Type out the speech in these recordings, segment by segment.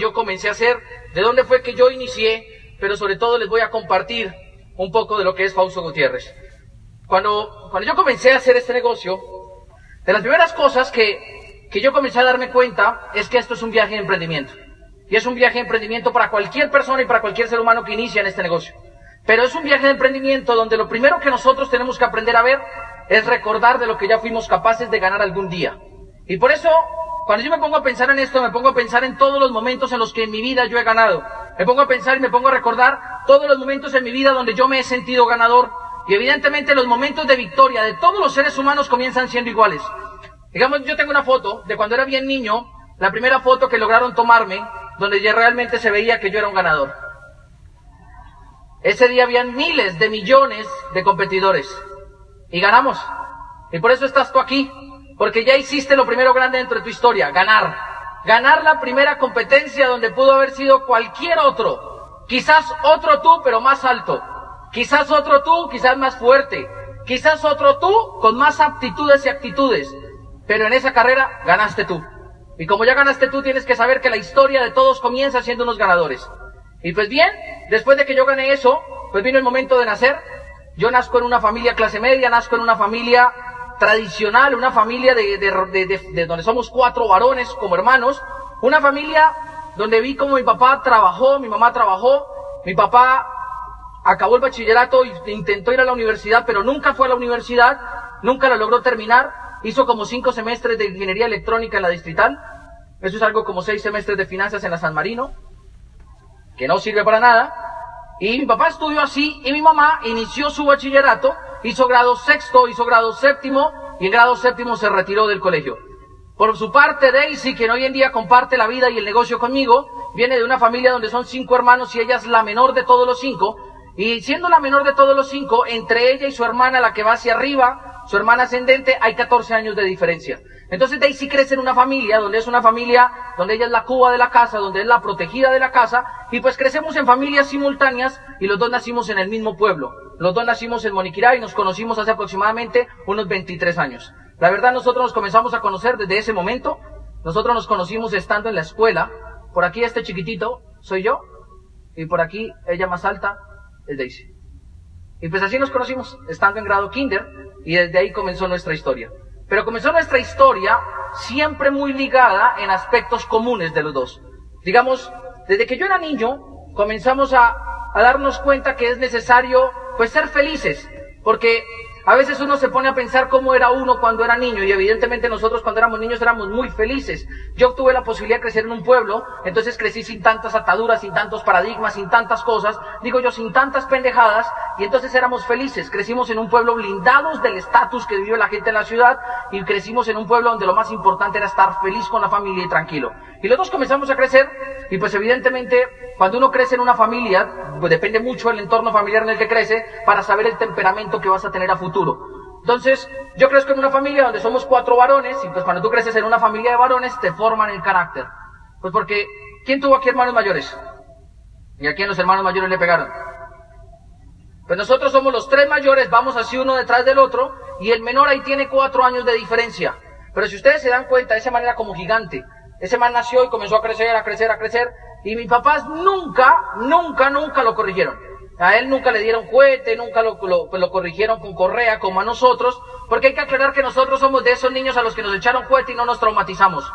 yo comencé a hacer, de dónde fue que yo inicié, pero sobre todo les voy a compartir un poco de lo que es Fausto Gutiérrez. Cuando, cuando yo comencé a hacer este negocio, de las primeras cosas que, que yo comencé a darme cuenta es que esto es un viaje de emprendimiento. Y es un viaje de emprendimiento para cualquier persona y para cualquier ser humano que inicia en este negocio. Pero es un viaje de emprendimiento donde lo primero que nosotros tenemos que aprender a ver es recordar de lo que ya fuimos capaces de ganar algún día. Y por eso, cuando yo me pongo a pensar en esto, me pongo a pensar en todos los momentos en los que en mi vida yo he ganado. Me pongo a pensar y me pongo a recordar todos los momentos en mi vida donde yo me he sentido ganador. Y evidentemente los momentos de victoria de todos los seres humanos comienzan siendo iguales. Digamos, yo tengo una foto de cuando era bien niño, la primera foto que lograron tomarme, donde ya realmente se veía que yo era un ganador. Ese día habían miles de millones de competidores y ganamos. Y por eso estás tú aquí, porque ya hiciste lo primero grande dentro de tu historia, ganar. Ganar la primera competencia donde pudo haber sido cualquier otro. Quizás otro tú, pero más alto. Quizás otro tú, quizás más fuerte. Quizás otro tú con más aptitudes y actitudes. Pero en esa carrera ganaste tú. Y como ya ganaste tú, tienes que saber que la historia de todos comienza siendo unos ganadores. Y pues bien, después de que yo gané eso, pues vino el momento de nacer. Yo nazco en una familia clase media, nazco en una familia tradicional, una familia de, de, donde somos cuatro varones como hermanos, una familia donde vi como mi papá trabajó, mi mamá trabajó, mi papá acabó el bachillerato e intentó ir a la universidad, pero nunca fue a la universidad, nunca la logró terminar, hizo como cinco semestres de ingeniería electrónica en la distrital, eso es algo como seis semestres de finanzas en la San Marino, que no sirve para nada. Y mi papá estudió así y mi mamá inició su bachillerato, hizo grado sexto, hizo grado séptimo y en grado séptimo se retiró del colegio. Por su parte, Daisy, que hoy en día comparte la vida y el negocio conmigo, viene de una familia donde son cinco hermanos y ella es la menor de todos los cinco. Y siendo la menor de todos los cinco, entre ella y su hermana, la que va hacia arriba, su hermana ascendente, hay 14 años de diferencia. Entonces Daisy crece en una familia, donde es una familia, donde ella es la cuba de la casa, donde es la protegida de la casa, y pues crecemos en familias simultáneas y los dos nacimos en el mismo pueblo. Los dos nacimos en Moniquirá y nos conocimos hace aproximadamente unos 23 años. La verdad nosotros nos comenzamos a conocer desde ese momento. Nosotros nos conocimos estando en la escuela. Por aquí este chiquitito soy yo y por aquí ella más alta es Daisy. Y pues así nos conocimos, estando en grado kinder, y desde ahí comenzó nuestra historia. Pero comenzó nuestra historia siempre muy ligada en aspectos comunes de los dos. Digamos, desde que yo era niño, comenzamos a, a darnos cuenta que es necesario, pues, ser felices. Porque a veces uno se pone a pensar cómo era uno cuando era niño y evidentemente nosotros cuando éramos niños éramos muy felices. Yo tuve la posibilidad de crecer en un pueblo, entonces crecí sin tantas ataduras, sin tantos paradigmas, sin tantas cosas, digo yo, sin tantas pendejadas y entonces éramos felices. Crecimos en un pueblo blindados del estatus que vive la gente en la ciudad y crecimos en un pueblo donde lo más importante era estar feliz con la familia y tranquilo. Y luego comenzamos a crecer y pues evidentemente cuando uno crece en una familia, pues depende mucho del entorno familiar en el que crece para saber el temperamento que vas a tener a futuro entonces, yo crezco en una familia donde somos cuatro varones, y pues cuando tú creces en una familia de varones, te forman el carácter. Pues porque, ¿quién tuvo aquí hermanos mayores? ¿Y a quién los hermanos mayores le pegaron? Pues nosotros somos los tres mayores, vamos así uno detrás del otro, y el menor ahí tiene cuatro años de diferencia. Pero si ustedes se dan cuenta, ese man era como gigante. Ese man nació y comenzó a crecer, a crecer, a crecer, y mis papás nunca, nunca, nunca lo corrigieron. A él nunca le dieron juguete, nunca lo, lo, corrigieron con correa como a nosotros, porque hay que aclarar que nosotros somos de esos niños a los que nos echaron juguete y no nos traumatizamos.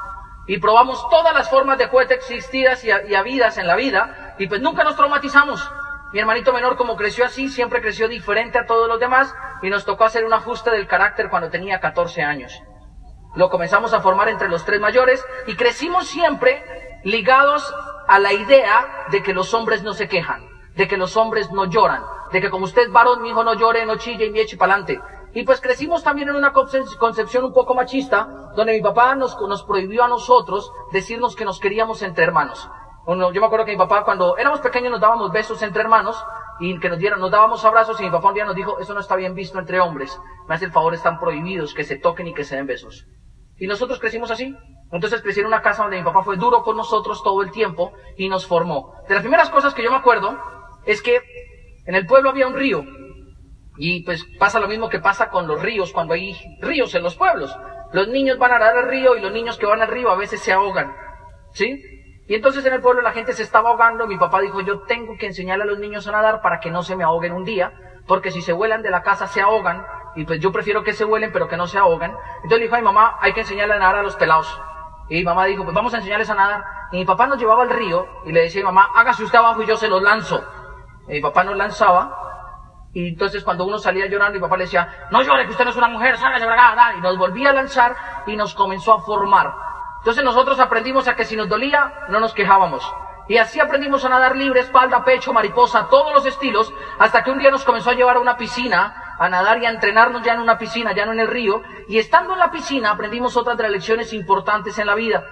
Y probamos todas las formas de juguete existidas y, y habidas en la vida, y pues nunca nos traumatizamos. Mi hermanito menor, como creció así, siempre creció diferente a todos los demás, y nos tocó hacer un ajuste del carácter cuando tenía 14 años. Lo comenzamos a formar entre los tres mayores, y crecimos siempre ligados a la idea de que los hombres no se quejan de que los hombres no lloran, de que como usted es varón, mi hijo no llore, no chille y me eche pa'lante. Y pues crecimos también en una concepción un poco machista, donde mi papá nos, nos prohibió a nosotros decirnos que nos queríamos entre hermanos. yo me acuerdo que mi papá cuando éramos pequeños nos dábamos besos entre hermanos y que nos dieran, nos dábamos abrazos y mi papá un día nos dijo, eso no está bien visto entre hombres, me hace el favor, están prohibidos que se toquen y que se den besos. Y nosotros crecimos así. Entonces crecí en una casa donde mi papá fue duro con nosotros todo el tiempo y nos formó. De las primeras cosas que yo me acuerdo es que en el pueblo había un río. Y pues pasa lo mismo que pasa con los ríos cuando hay ríos en los pueblos. Los niños van a nadar al río y los niños que van al río a veces se ahogan. ¿Sí? Y entonces en el pueblo la gente se estaba ahogando. Mi papá dijo, yo tengo que enseñarle a los niños a nadar para que no se me ahoguen un día, porque si se vuelan de la casa se ahogan, y pues yo prefiero que se vuelen pero que no se ahogan. Entonces le dijo a mi mamá, hay que enseñarle a nadar a los pelados. Y mi mamá dijo, pues vamos a enseñarles a nadar. Y mi papá nos llevaba al río y le decía mamá, hágase usted abajo y yo se los lanzo. Y mi papá nos lanzaba. Y entonces cuando uno salía llorando, mi papá le decía, no llore, que usted no es una mujer, sálgase para acá. Y nos volvía a lanzar y nos comenzó a formar. Entonces nosotros aprendimos a que si nos dolía, no nos quejábamos. Y así aprendimos a nadar libre, espalda, pecho, mariposa, todos los estilos, hasta que un día nos comenzó a llevar a una piscina, a nadar y a entrenarnos ya en una piscina, ya no en el río. Y estando en la piscina aprendimos otras de las lecciones importantes en la vida.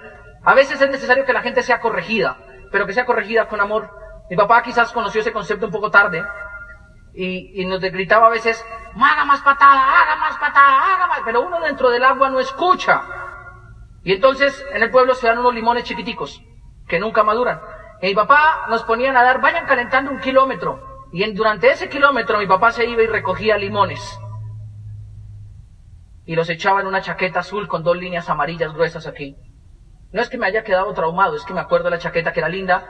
A veces es necesario que la gente sea corregida, pero que sea corregida con amor. Mi papá quizás conoció ese concepto un poco tarde y, y nos gritaba a veces, haga más patada, haga más patada, haga más, pero uno dentro del agua no escucha. Y entonces en el pueblo se dan unos limones chiquiticos que nunca maduran. Y mi papá nos ponía a nadar, vayan calentando un kilómetro. Y en, durante ese kilómetro mi papá se iba y recogía limones. Y los echaba en una chaqueta azul con dos líneas amarillas gruesas aquí. No es que me haya quedado traumado, es que me acuerdo de la chaqueta que era linda.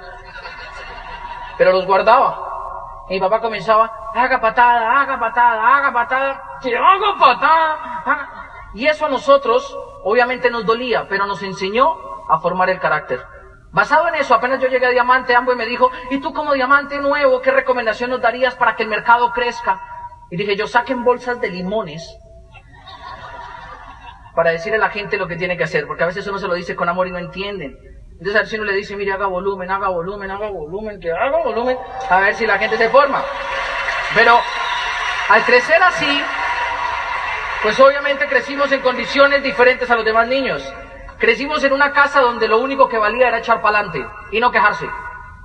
Pero los guardaba. Y mi papá comenzaba, haga patada, haga patada, haga patada, que haga patada. haga". Y eso a nosotros, obviamente nos dolía, pero nos enseñó a formar el carácter. Basado en eso, apenas yo llegué a Diamante, Ambo me dijo, ¿y tú como diamante nuevo, qué recomendación nos darías para que el mercado crezca? Y dije, yo saquen bolsas de limones para decirle a la gente lo que tiene que hacer, porque a veces uno se lo dice con amor y no entienden. Entonces a ver si uno le dice, mire, haga volumen, haga volumen, haga volumen, que haga volumen, a ver si la gente se forma. Pero al crecer así, pues obviamente crecimos en condiciones diferentes a los demás niños. Crecimos en una casa donde lo único que valía era echar pa'lante y no quejarse.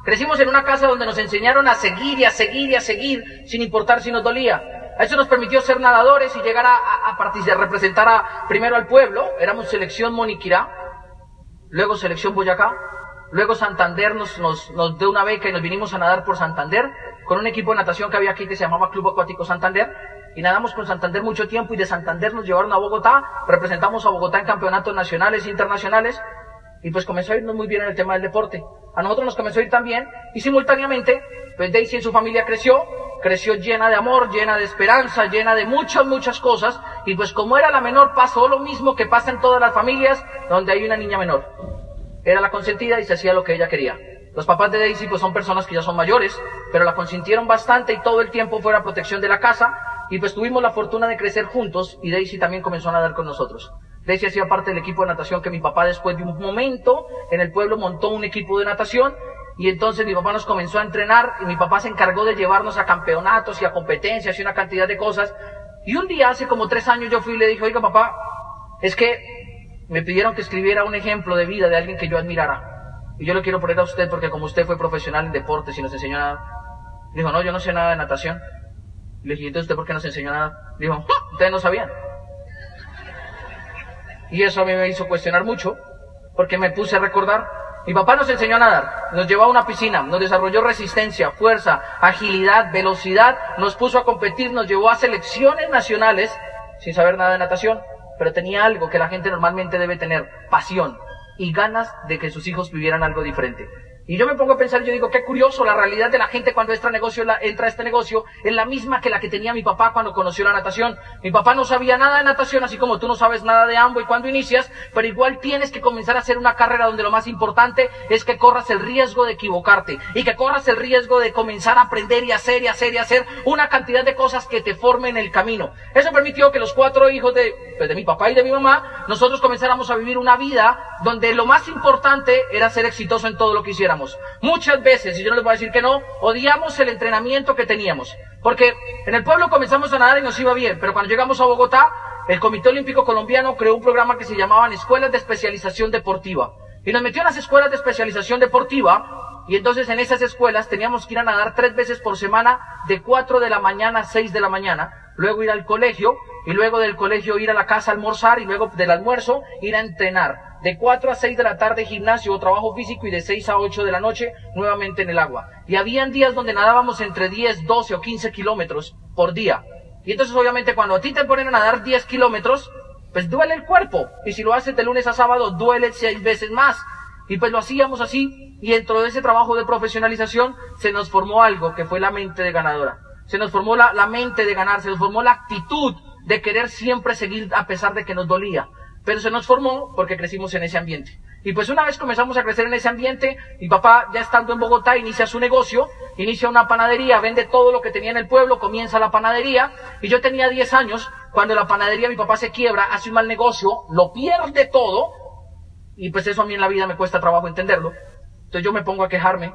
Crecimos en una casa donde nos enseñaron a seguir y a seguir y a seguir sin importar si nos dolía. Eso nos permitió ser nadadores y llegar a, participar, representar a, primero al pueblo. Éramos selección Moniquirá, luego selección Boyacá, luego Santander nos, nos, nos dio una beca y nos vinimos a nadar por Santander con un equipo de natación que había aquí que se llamaba Club Acuático Santander y nadamos con Santander mucho tiempo y de Santander nos llevaron a Bogotá, representamos a Bogotá en campeonatos nacionales e internacionales y pues comenzó a irnos muy bien en el tema del deporte. A nosotros nos comenzó a ir también y simultáneamente pues Daisy en su familia creció, creció llena de amor, llena de esperanza, llena de muchas, muchas cosas y pues como era la menor pasó lo mismo que pasa en todas las familias donde hay una niña menor. Era la consentida y se hacía lo que ella quería. Los papás de Daisy pues son personas que ya son mayores, pero la consintieron bastante y todo el tiempo fue la protección de la casa y pues tuvimos la fortuna de crecer juntos y Daisy también comenzó a nadar con nosotros. Daisy hacía parte del equipo de natación que mi papá después de un momento en el pueblo montó un equipo de natación y entonces mi papá nos comenzó a entrenar y mi papá se encargó de llevarnos a campeonatos y a competencias y una cantidad de cosas. Y un día, hace como tres años, yo fui y le dije, oiga papá, es que me pidieron que escribiera un ejemplo de vida de alguien que yo admirara. Y yo lo quiero poner a usted porque como usted fue profesional en deportes y nos enseñó nada. Dijo, no, yo no sé nada de natación. Le dije, entonces usted por qué no se enseñó nada? Dijo, ustedes no sabían. Y eso a mí me hizo cuestionar mucho, porque me puse a recordar. Mi papá nos enseñó a nadar, nos llevó a una piscina, nos desarrolló resistencia, fuerza, agilidad, velocidad, nos puso a competir, nos llevó a selecciones nacionales sin saber nada de natación, pero tenía algo que la gente normalmente debe tener, pasión y ganas de que sus hijos vivieran algo diferente. Y yo me pongo a pensar, yo digo, qué curioso, la realidad de la gente cuando entra negocio, entra a este negocio es la misma que la que tenía mi papá cuando conoció la natación. Mi papá no sabía nada de natación, así como tú no sabes nada de ambos y cuando inicias, pero igual tienes que comenzar a hacer una carrera donde lo más importante es que corras el riesgo de equivocarte y que corras el riesgo de comenzar a aprender y hacer y hacer y hacer una cantidad de cosas que te formen el camino. Eso permitió que los cuatro hijos de, pues, de mi papá y de mi mamá, nosotros comenzáramos a vivir una vida donde lo más importante era ser exitoso en todo lo que hiciéramos. Muchas veces, y yo no les voy a decir que no, odiamos el entrenamiento que teníamos. Porque en el pueblo comenzamos a nadar y nos iba bien, pero cuando llegamos a Bogotá, el Comité Olímpico Colombiano creó un programa que se llamaban Escuelas de Especialización Deportiva. Y nos metió en las escuelas de especialización deportiva, y entonces en esas escuelas teníamos que ir a nadar tres veces por semana, de 4 de la mañana a 6 de la mañana, luego ir al colegio, y luego del colegio ir a la casa a almorzar, y luego del almuerzo ir a entrenar de 4 a 6 de la tarde gimnasio o trabajo físico y de 6 a 8 de la noche nuevamente en el agua. Y habían días donde nadábamos entre 10, 12 o 15 kilómetros por día. Y entonces obviamente cuando a ti te ponen a nadar 10 kilómetros, pues duele el cuerpo. Y si lo haces de lunes a sábado, duele 6 veces más. Y pues lo hacíamos así, y dentro de ese trabajo de profesionalización se nos formó algo que fue la mente de ganadora. Se nos formó la, la mente de ganar, se nos formó la actitud de querer siempre seguir a pesar de que nos dolía. Pero se nos formó porque crecimos en ese ambiente. Y pues una vez comenzamos a crecer en ese ambiente, mi papá ya estando en Bogotá inicia su negocio, inicia una panadería, vende todo lo que tenía en el pueblo, comienza la panadería, y yo tenía 10 años, cuando la panadería mi papá se quiebra, hace un mal negocio, lo pierde todo, y pues eso a mí en la vida me cuesta trabajo entenderlo. Entonces yo me pongo a quejarme.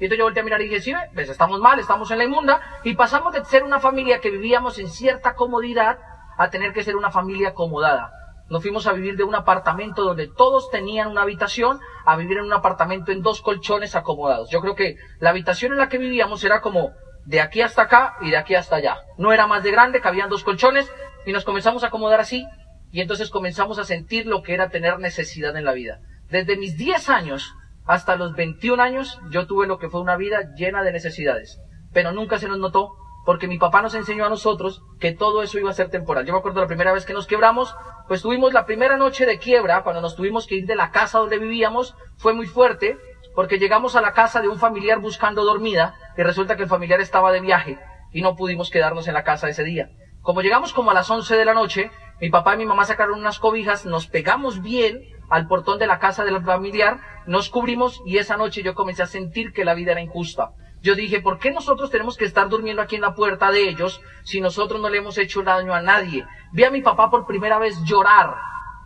Y entonces yo volteé a mirar y dije, sí, pues estamos mal, estamos en la inmunda, y pasamos de ser una familia que vivíamos en cierta comodidad a tener que ser una familia acomodada. Nos fuimos a vivir de un apartamento donde todos tenían una habitación a vivir en un apartamento en dos colchones acomodados. Yo creo que la habitación en la que vivíamos era como de aquí hasta acá y de aquí hasta allá. No era más de grande, cabían dos colchones y nos comenzamos a acomodar así y entonces comenzamos a sentir lo que era tener necesidad en la vida. Desde mis 10 años hasta los 21 años yo tuve lo que fue una vida llena de necesidades, pero nunca se nos notó porque mi papá nos enseñó a nosotros que todo eso iba a ser temporal. Yo me acuerdo la primera vez que nos quebramos, pues tuvimos la primera noche de quiebra, cuando nos tuvimos que ir de la casa donde vivíamos, fue muy fuerte, porque llegamos a la casa de un familiar buscando dormida, y resulta que el familiar estaba de viaje, y no pudimos quedarnos en la casa ese día. Como llegamos como a las 11 de la noche, mi papá y mi mamá sacaron unas cobijas, nos pegamos bien al portón de la casa del familiar, nos cubrimos y esa noche yo comencé a sentir que la vida era injusta. Yo dije, ¿por qué nosotros tenemos que estar durmiendo aquí en la puerta de ellos si nosotros no le hemos hecho daño a nadie? Vi a mi papá por primera vez llorar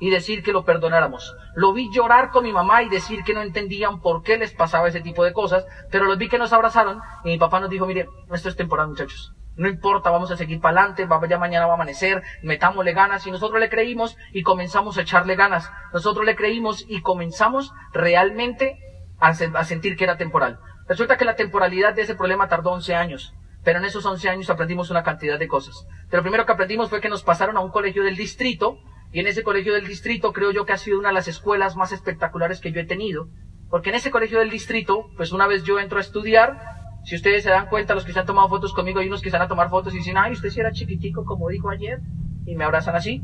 y decir que lo perdonáramos. Lo vi llorar con mi mamá y decir que no entendían por qué les pasaba ese tipo de cosas, pero los vi que nos abrazaron y mi papá nos dijo, mire, esto es temporal muchachos. No importa, vamos a seguir para adelante, ya mañana va a amanecer, metámosle ganas y nosotros le creímos y comenzamos a echarle ganas. Nosotros le creímos y comenzamos realmente a sentir que era temporal. Resulta que la temporalidad de ese problema tardó 11 años, pero en esos 11 años aprendimos una cantidad de cosas. Pero lo primero que aprendimos fue que nos pasaron a un colegio del distrito, y en ese colegio del distrito creo yo que ha sido una de las escuelas más espectaculares que yo he tenido, porque en ese colegio del distrito, pues una vez yo entro a estudiar, si ustedes se dan cuenta, los que se han tomado fotos conmigo, hay unos que se van a tomar fotos y dicen, ay, usted sí era chiquitico, como dijo ayer, y me abrazan así.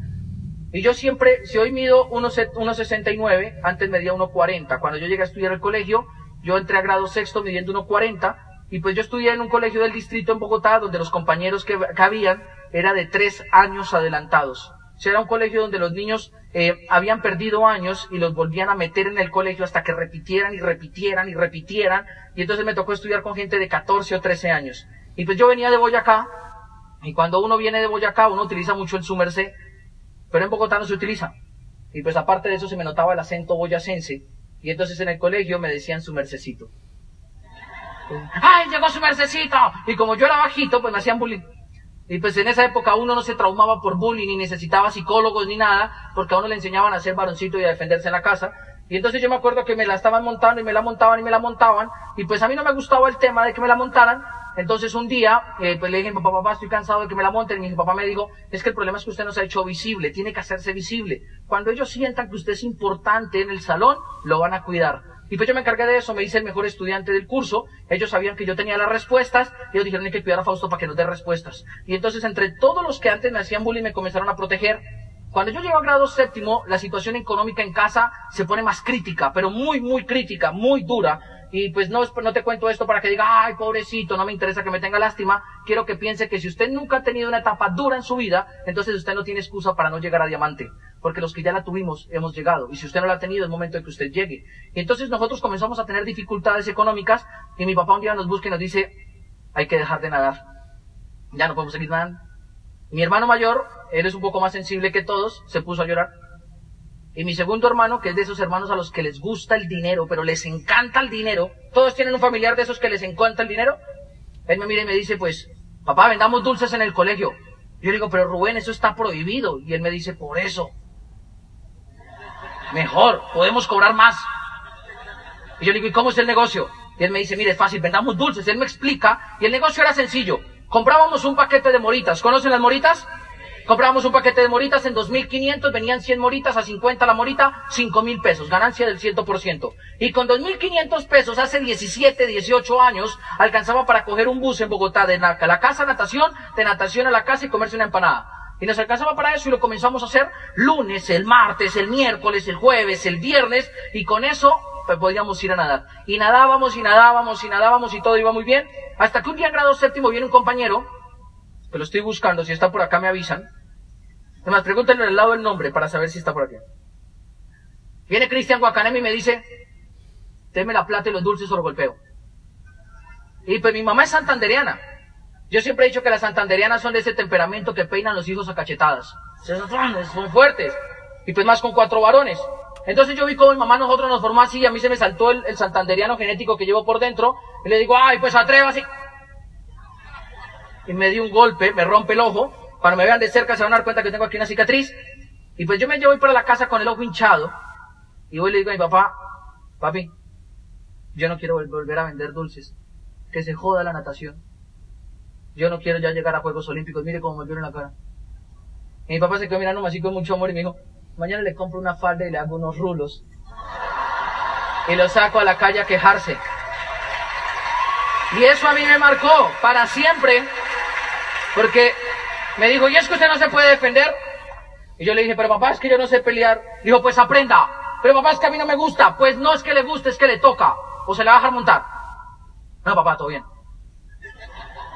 Y yo siempre, si hoy mido 1,69, antes medía 1,40. Cuando yo llegué a estudiar al colegio, yo entré a grado sexto midiendo 1,40 y pues yo estudié en un colegio del distrito en Bogotá donde los compañeros que, habían era de tres años adelantados. O sea, era un colegio donde los niños eh, habían perdido años y los volvían a meter en el colegio hasta que repitieran y repitieran y repitieran. Y entonces me tocó estudiar con gente de 14 o 13 años. Y pues yo venía de Boyacá y cuando uno viene de Boyacá uno utiliza mucho el su pero en Bogotá no se utiliza. Y pues aparte de eso se me notaba el acento boyacense y entonces en el colegio me decían su mercecito. ¡Ay, llegó su mercecito! Y como yo era bajito, pues me hacían bullying. Y pues en esa época uno no se traumaba por bullying, ni necesitaba psicólogos, ni nada, porque a uno le enseñaban a ser varoncito y a defenderse en la casa. Y entonces yo me acuerdo que me la estaban montando y me la montaban y me la montaban. Y pues a mí no me gustaba el tema de que me la montaran. Entonces un día, eh, pues le dije, papá, papá, estoy cansado de que me la monten. Y mi papá me dijo, es que el problema es que usted no se ha hecho visible, tiene que hacerse visible. Cuando ellos sientan que usted es importante en el salón, lo van a cuidar. Y pues yo me encargué de eso, me hice el mejor estudiante del curso, ellos sabían que yo tenía las respuestas, ellos dijeron hay que cuidar a Fausto para que nos dé respuestas. Y entonces entre todos los que antes me hacían bullying me comenzaron a proteger, cuando yo llego a grado séptimo, la situación económica en casa se pone más crítica, pero muy, muy crítica, muy dura. Y pues no, no te cuento esto para que diga, ay, pobrecito, no me interesa que me tenga lástima. Quiero que piense que si usted nunca ha tenido una etapa dura en su vida, entonces usted no tiene excusa para no llegar a diamante. Porque los que ya la tuvimos hemos llegado. Y si usted no la ha tenido, es momento de que usted llegue. Y entonces nosotros comenzamos a tener dificultades económicas y mi papá un día nos busca y nos dice, hay que dejar de nadar. Ya no podemos seguir nadando. Mi hermano mayor, él es un poco más sensible que todos, se puso a llorar. Y mi segundo hermano, que es de esos hermanos a los que les gusta el dinero, pero les encanta el dinero, todos tienen un familiar de esos que les encanta el dinero. Él me mira y me dice, pues, papá, vendamos dulces en el colegio. Yo le digo, pero Rubén, eso está prohibido. Y él me dice, por eso. Mejor, podemos cobrar más. Y yo le digo, ¿y cómo es el negocio? Y él me dice, mire, es fácil, vendamos dulces. Él me explica, y el negocio era sencillo. Comprábamos un paquete de moritas. ¿Conocen las moritas? Comprábamos un paquete de moritas en 2.500, venían 100 moritas a 50 la morita, 5.000 pesos, ganancia del 100%. Y con 2.500 pesos, hace 17, 18 años, alcanzaba para coger un bus en Bogotá de la, la casa a natación, de natación a la casa y comerse una empanada. Y nos alcanzaba para eso y lo comenzamos a hacer lunes, el martes, el miércoles, el jueves, el viernes, y con eso podíamos ir a nadar. Y nadábamos y nadábamos y nadábamos y todo iba muy bien. Hasta que un día en grado séptimo viene un compañero, que lo estoy buscando, si está por acá me avisan. Además, pregúntenle al lado el nombre para saber si está por aquí. Viene Cristian Guacanem y me dice, teme la plata y los dulces o lo golpeo. Y pues mi mamá es santandereana. Yo siempre he dicho que las santanderianas son de ese temperamento que peinan los hijos a cachetadas. Son fuertes. Y pues más con cuatro varones. Entonces yo vi como mi mamá nosotros nos formó así y a mí se me saltó el, santanderiano genético que llevo por dentro. Y le digo, ay, pues atrévase. Y me dio un golpe, me rompe el ojo. Cuando me vean de cerca se van a dar cuenta que tengo aquí una cicatriz. Y pues yo me llevo para la casa con el ojo hinchado. Y voy y le digo a mi papá, papi, yo no quiero volver a vender dulces. Que se joda la natación. Yo no quiero ya llegar a Juegos Olímpicos. Mire cómo me vieron la cara. Y mi papá se quedó mirando así con mucho amor y me dijo, mañana le compro una falda y le hago unos rulos. Y lo saco a la calle a quejarse. Y eso a mí me marcó para siempre. Porque me dijo, ¿y es que usted no se puede defender? Y yo le dije, pero papá, es que yo no sé pelear. Dijo, pues aprenda. Pero papá, es que a mí no me gusta. Pues no es que le guste, es que le toca. O se le va a dejar montar. No, papá, todo bien.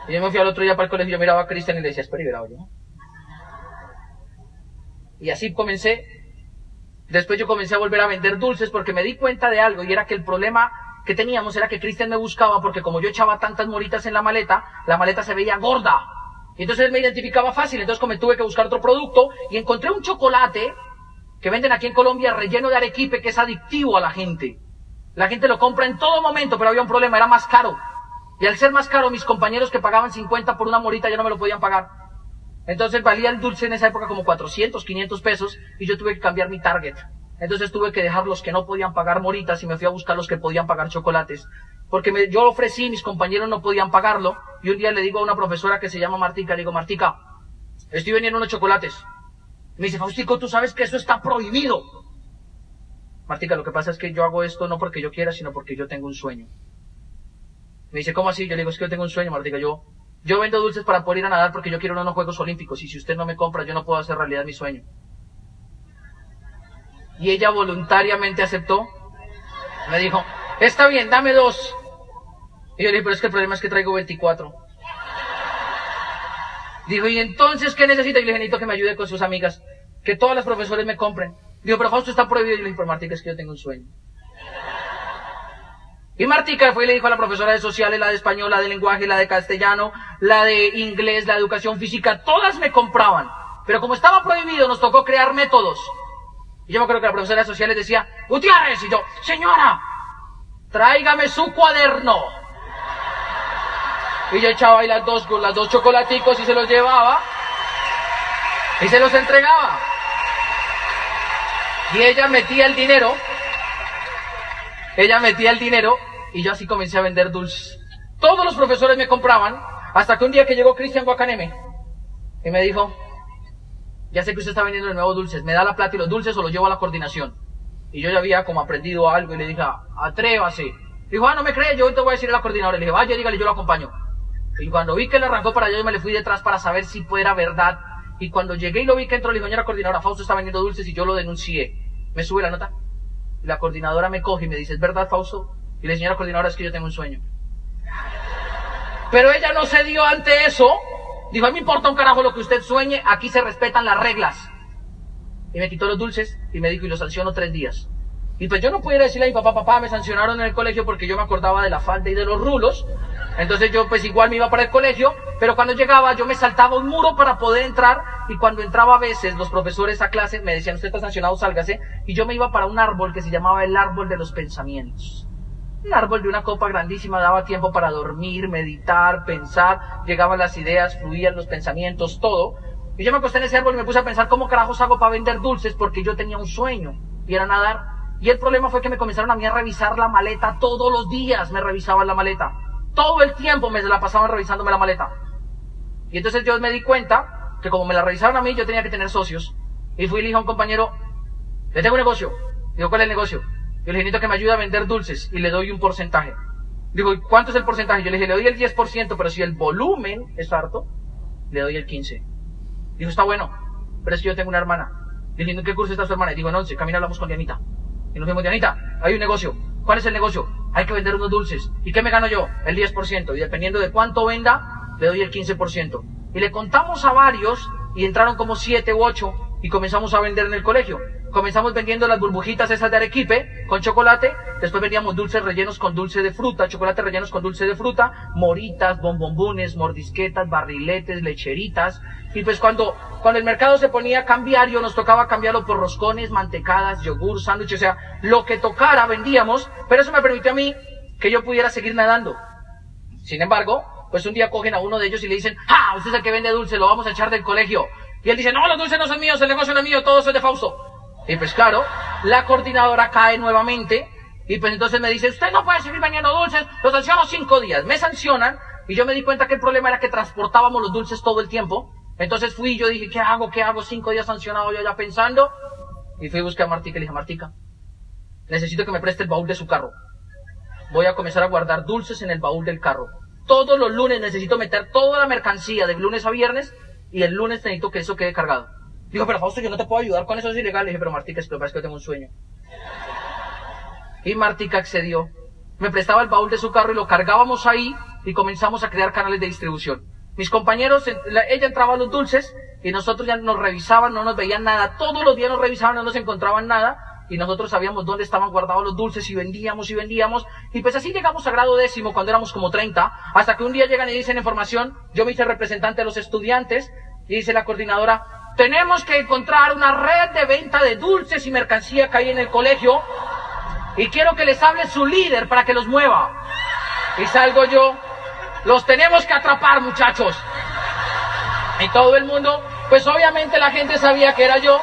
Y yo me fui al otro día para el colegio, miraba a Cristian y le decía, espera, yo. Y así comencé. Después yo comencé a volver a vender dulces porque me di cuenta de algo y era que el problema que teníamos era que Cristian me buscaba porque como yo echaba tantas moritas en la maleta, la maleta se veía gorda. Y entonces él me identificaba fácil, entonces como tuve que buscar otro producto y encontré un chocolate que venden aquí en Colombia relleno de arequipe que es adictivo a la gente. La gente lo compra en todo momento, pero había un problema, era más caro. Y al ser más caro, mis compañeros que pagaban 50 por una morita ya no me lo podían pagar. Entonces valía el dulce en esa época como 400, 500 pesos y yo tuve que cambiar mi target. Entonces tuve que dejar los que no podían pagar moritas y me fui a buscar los que podían pagar chocolates. Porque me, yo ofrecí, mis compañeros no podían pagarlo y un día le digo a una profesora que se llama Martica, le digo, Martica, estoy vendiendo unos chocolates. Me dice, Faustico, tú sabes que eso está prohibido. Martica, lo que pasa es que yo hago esto no porque yo quiera, sino porque yo tengo un sueño. Me dice, ¿cómo así? Yo le digo, es que yo tengo un sueño, Martica. Yo, yo vendo dulces para poder ir a nadar porque yo quiero unos Juegos Olímpicos y si usted no me compra, yo no puedo hacer realidad mi sueño. Y ella voluntariamente aceptó. Me dijo, está bien, dame dos. Y yo le dije, pero es que el problema es que traigo 24. Dijo, ¿y entonces qué necesita? Y le dije, necesito que me ayude con sus amigas. Que todas las profesores me compren. Dijo, pero Fausto está prohibido. Y le dije, pero Martica, es que yo tengo un sueño. Y Martica fue y le dijo a la profesora de sociales, la de español, la de lenguaje, la de castellano, la de inglés, la de educación física, todas me compraban. Pero como estaba prohibido, nos tocó crear métodos. Y yo me acuerdo que la profesora de sociales decía, Gutiérrez, y yo, señora, tráigame su cuaderno. Y yo echaba ahí las dos, las dos chocolaticos y se los llevaba. Y se los entregaba. Y ella metía el dinero ella metía el dinero y yo así comencé a vender dulces. Todos los profesores me compraban hasta que un día que llegó Cristian Guacaneme y me dijo, ya sé que usted está vendiendo de nuevo dulces, me da la plata y los dulces o los llevo a la coordinación. Y yo ya había como aprendido algo y le dije, atrévase. Dijo, ah, no me cree, yo hoy te voy a decir a la coordinadora. Le dije, vaya, dígale, yo lo acompaño. Y cuando vi que le arrancó para allá, yo me le fui detrás para saber si fuera verdad. Y cuando llegué y lo vi que entró, dije, señora coordinadora, Fausto está vendiendo dulces y yo lo denuncié. ¿Me sube la nota? Y la coordinadora me coge y me dice, ¿es verdad, Fausto? Y le señora coordinadora, es que yo tengo un sueño. Pero ella no se dio ante eso. Dijo, a mí me importa un carajo lo que usted sueñe, aquí se respetan las reglas. Y me quitó los dulces y me dijo, y lo sanciono tres días. Y pues yo no pudiera decirle a mi papá, papá, me sancionaron en el colegio porque yo me acordaba de la falda y de los rulos. Entonces yo pues igual me iba para el colegio, pero cuando llegaba yo me saltaba un muro para poder entrar y cuando entraba a veces los profesores a clase me decían, usted está sancionado, sálgase. Y yo me iba para un árbol que se llamaba el árbol de los pensamientos. Un árbol de una copa grandísima daba tiempo para dormir, meditar, pensar, llegaban las ideas, fluían los pensamientos, todo. Y yo me acosté en ese árbol y me puse a pensar cómo carajos hago para vender dulces porque yo tenía un sueño y era nadar. Y el problema fue que me comenzaron a mí a revisar la maleta todos los días, me revisaban la maleta. Todo el tiempo me la pasaban revisándome la maleta. Y entonces yo me di cuenta que como me la revisaron a mí, yo tenía que tener socios. Y fui y le dije a un compañero, le tengo un negocio. Digo, ¿cuál es el negocio? Le dije, necesito que me ayude a vender dulces y le doy un porcentaje. Digo, ¿cuánto es el porcentaje? Yo le dije, le doy el 10%, pero si el volumen es harto, le doy el 15%. Dijo, está bueno, pero es que yo tengo una hermana. Dije, ¿en qué curso está su hermana? Y digo, en 11, camina hablamos con Dianita. Y nos fuimos, Dianita, hay un negocio. ¿Cuál es el negocio? Hay que vender unos dulces. ¿Y qué me gano yo? El 10%. Y dependiendo de cuánto venda, le doy el 15%. Y le contamos a varios y entraron como 7 u 8 y comenzamos a vender en el colegio. Comenzamos vendiendo las burbujitas esas de arequipe con chocolate, después vendíamos dulces rellenos con dulce de fruta, chocolate rellenos con dulce de fruta, moritas, bombombones, mordisquetas, barriletes, lecheritas. Y pues cuando, cuando el mercado se ponía cambiario, nos tocaba cambiarlo por roscones, mantecadas, yogur, sándwiches, o sea, lo que tocara vendíamos, pero eso me permitió a mí que yo pudiera seguir nadando. Sin embargo, pues un día cogen a uno de ellos y le dicen, ¡ah! Usted es el que vende dulce, lo vamos a echar del colegio. Y él dice, no, los dulces no son míos, el negocio no es mío, todo eso es de Fausto. Y pues claro, la coordinadora cae nuevamente y pues entonces me dice, usted no puede seguir vendiendo dulces, lo sanciono cinco días. Me sancionan y yo me di cuenta que el problema era que transportábamos los dulces todo el tiempo. Entonces fui y yo dije, ¿qué hago? ¿Qué hago? Cinco días sancionado yo ya pensando. Y fui a buscar a Martica y le dije, Martica, necesito que me preste el baúl de su carro. Voy a comenzar a guardar dulces en el baúl del carro. Todos los lunes necesito meter toda la mercancía de lunes a viernes y el lunes necesito que eso quede cargado. Dijo, pero Fausto, yo no te puedo ayudar con eso, es ilegal. Le dije, pero Martica, es que que yo tengo un sueño. Y Martica accedió. Me prestaba el baúl de su carro y lo cargábamos ahí y comenzamos a crear canales de distribución. Mis compañeros, ella entraba a los dulces y nosotros ya nos revisaban, no nos veían nada. Todos los días nos revisaban, no nos encontraban nada y nosotros sabíamos dónde estaban guardados los dulces y vendíamos y vendíamos. Y pues así llegamos a grado décimo cuando éramos como 30, hasta que un día llegan y dicen información, yo me hice representante de los estudiantes y dice la coordinadora, tenemos que encontrar una red de venta de dulces y mercancía que hay en el colegio. Y quiero que les hable su líder para que los mueva. Y salgo yo. Los tenemos que atrapar, muchachos. Y todo el mundo, pues obviamente la gente sabía que era yo.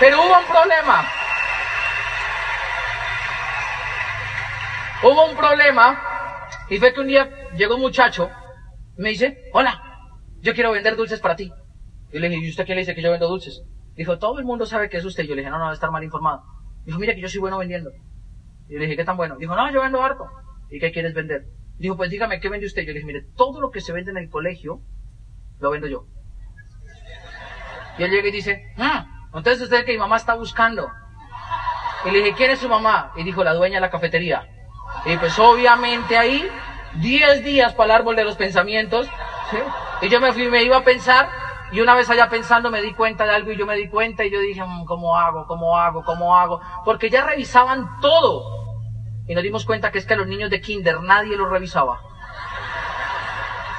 Pero hubo un problema. Hubo un problema. Y fue que un día llegó un muchacho. Me dice, hola, yo quiero vender dulces para ti. Y le dije, ¿y usted qué le dice que yo vendo dulces? Dijo, todo el mundo sabe que es usted. Yo le dije, no, no, debe estar mal informado. Dijo, mira que yo soy bueno vendiendo. Y le dije, ¿qué tan bueno? Dijo, no, yo vendo harto. ¿Y qué quieres vender? Dijo, pues dígame, ¿qué vende usted? Yo le dije, mire, todo lo que se vende en el colegio, lo vendo yo. Y él llega y dice, ah, entonces usted que mi mamá está buscando. Y le dije, ¿quién es su mamá? Y dijo, la dueña de la cafetería. Y pues obviamente ahí, 10 días para el árbol de los pensamientos. Y yo me fui, me iba a pensar, y una vez allá pensando me di cuenta de algo y yo me di cuenta y yo dije, mm, ¿cómo hago? ¿Cómo hago? ¿Cómo hago? Porque ya revisaban todo. Y nos dimos cuenta que es que a los niños de kinder nadie los revisaba.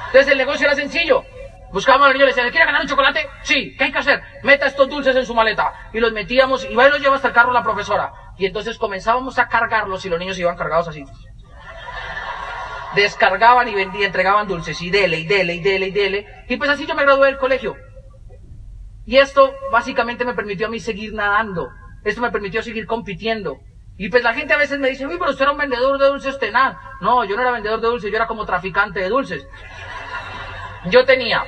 Entonces el negocio era sencillo. Buscábamos a los niños y les decían, ¿quiere ganar un chocolate? Sí, ¿qué hay que hacer? Meta estos dulces en su maleta. Y los metíamos y va los lleva hasta el carro la profesora. Y entonces comenzábamos a cargarlos y los niños iban cargados así. Descargaban y vendían, entregaban dulces y dele, y dele, y dele, y dele. Y pues así yo me gradué del colegio. Y esto básicamente me permitió a mí seguir nadando. Esto me permitió seguir compitiendo. Y pues la gente a veces me dice, uy, pero usted era un vendedor de dulces tenaz. No, yo no era vendedor de dulces, yo era como traficante de dulces. Yo tenía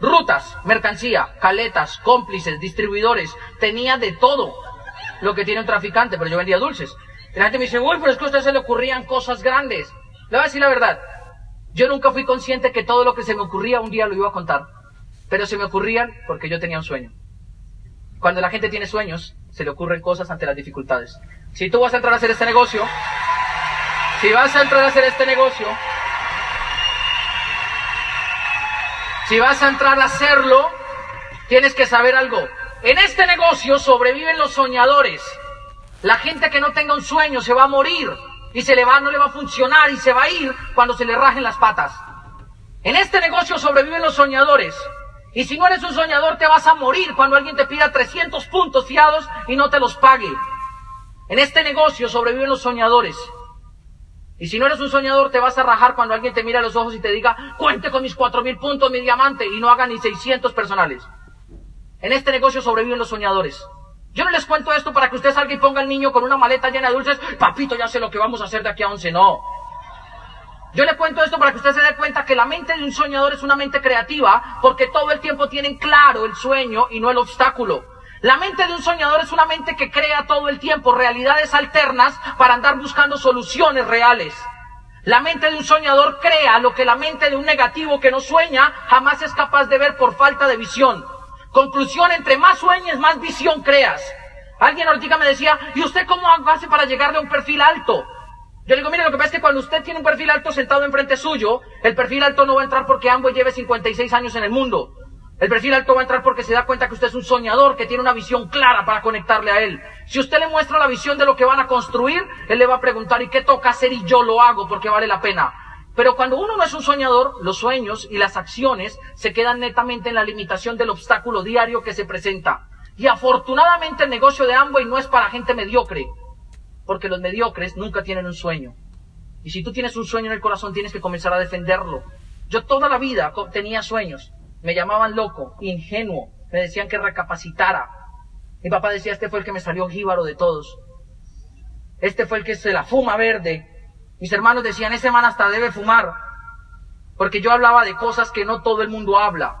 rutas, mercancía, caletas, cómplices, distribuidores, tenía de todo lo que tiene un traficante, pero yo vendía dulces. Y la gente me dice, uy, pero es que a usted se le ocurrían cosas grandes. Le voy a decir la verdad. Yo nunca fui consciente que todo lo que se me ocurría un día lo iba a contar. Pero se me ocurrían porque yo tenía un sueño. Cuando la gente tiene sueños, se le ocurren cosas ante las dificultades. Si tú vas a entrar a hacer este negocio, si vas a entrar a hacer este negocio, si vas a entrar a hacerlo, tienes que saber algo. En este negocio sobreviven los soñadores. La gente que no tenga un sueño se va a morir y se le va, no le va a funcionar y se va a ir cuando se le rajen las patas. En este negocio sobreviven los soñadores. Y si no eres un soñador, te vas a morir cuando alguien te pida 300 puntos fiados y no te los pague. En este negocio sobreviven los soñadores. Y si no eres un soñador, te vas a rajar cuando alguien te mira a los ojos y te diga, cuente con mis 4000 puntos, mi diamante, y no haga ni 600 personales. En este negocio sobreviven los soñadores. Yo no les cuento esto para que usted salga y ponga al niño con una maleta llena de dulces, papito, ya sé lo que vamos a hacer de aquí a once, no. Yo le cuento esto para que usted se dé cuenta que la mente de un soñador es una mente creativa porque todo el tiempo tienen claro el sueño y no el obstáculo. La mente de un soñador es una mente que crea todo el tiempo realidades alternas para andar buscando soluciones reales. La mente de un soñador crea lo que la mente de un negativo que no sueña jamás es capaz de ver por falta de visión. Conclusión, entre más sueñes, más visión creas. Alguien ahorita me decía, ¿y usted cómo hace para llegarle a un perfil alto? Yo le digo, mire, lo que pasa es que cuando usted tiene un perfil alto sentado enfrente suyo, el perfil alto no va a entrar porque Amway lleve 56 años en el mundo. El perfil alto va a entrar porque se da cuenta que usted es un soñador, que tiene una visión clara para conectarle a él. Si usted le muestra la visión de lo que van a construir, él le va a preguntar, ¿y qué toca hacer? Y yo lo hago porque vale la pena. Pero cuando uno no es un soñador, los sueños y las acciones se quedan netamente en la limitación del obstáculo diario que se presenta. Y afortunadamente el negocio de Amway no es para gente mediocre, porque los mediocres nunca tienen un sueño. Y si tú tienes un sueño en el corazón, tienes que comenzar a defenderlo. Yo toda la vida tenía sueños. Me llamaban loco, ingenuo. Me decían que recapacitara. Mi papá decía, este fue el que me salió jíbaro de todos. Este fue el que se la fuma verde. Mis hermanos decían, ese man hasta debe fumar. Porque yo hablaba de cosas que no todo el mundo habla.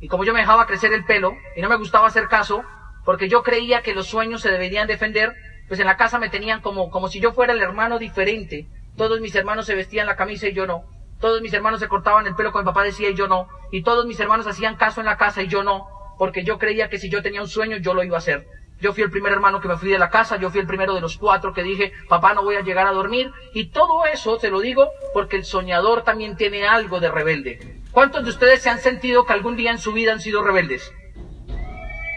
Y como yo me dejaba crecer el pelo y no me gustaba hacer caso, porque yo creía que los sueños se deberían defender, pues en la casa me tenían como, como si yo fuera el hermano diferente. Todos mis hermanos se vestían la camisa y yo no. Todos mis hermanos se cortaban el pelo como mi papá decía y yo no. Y todos mis hermanos hacían caso en la casa y yo no. Porque yo creía que si yo tenía un sueño yo lo iba a hacer. Yo fui el primer hermano que me fui de la casa, yo fui el primero de los cuatro que dije, papá no voy a llegar a dormir. Y todo eso te lo digo porque el soñador también tiene algo de rebelde. ¿Cuántos de ustedes se han sentido que algún día en su vida han sido rebeldes?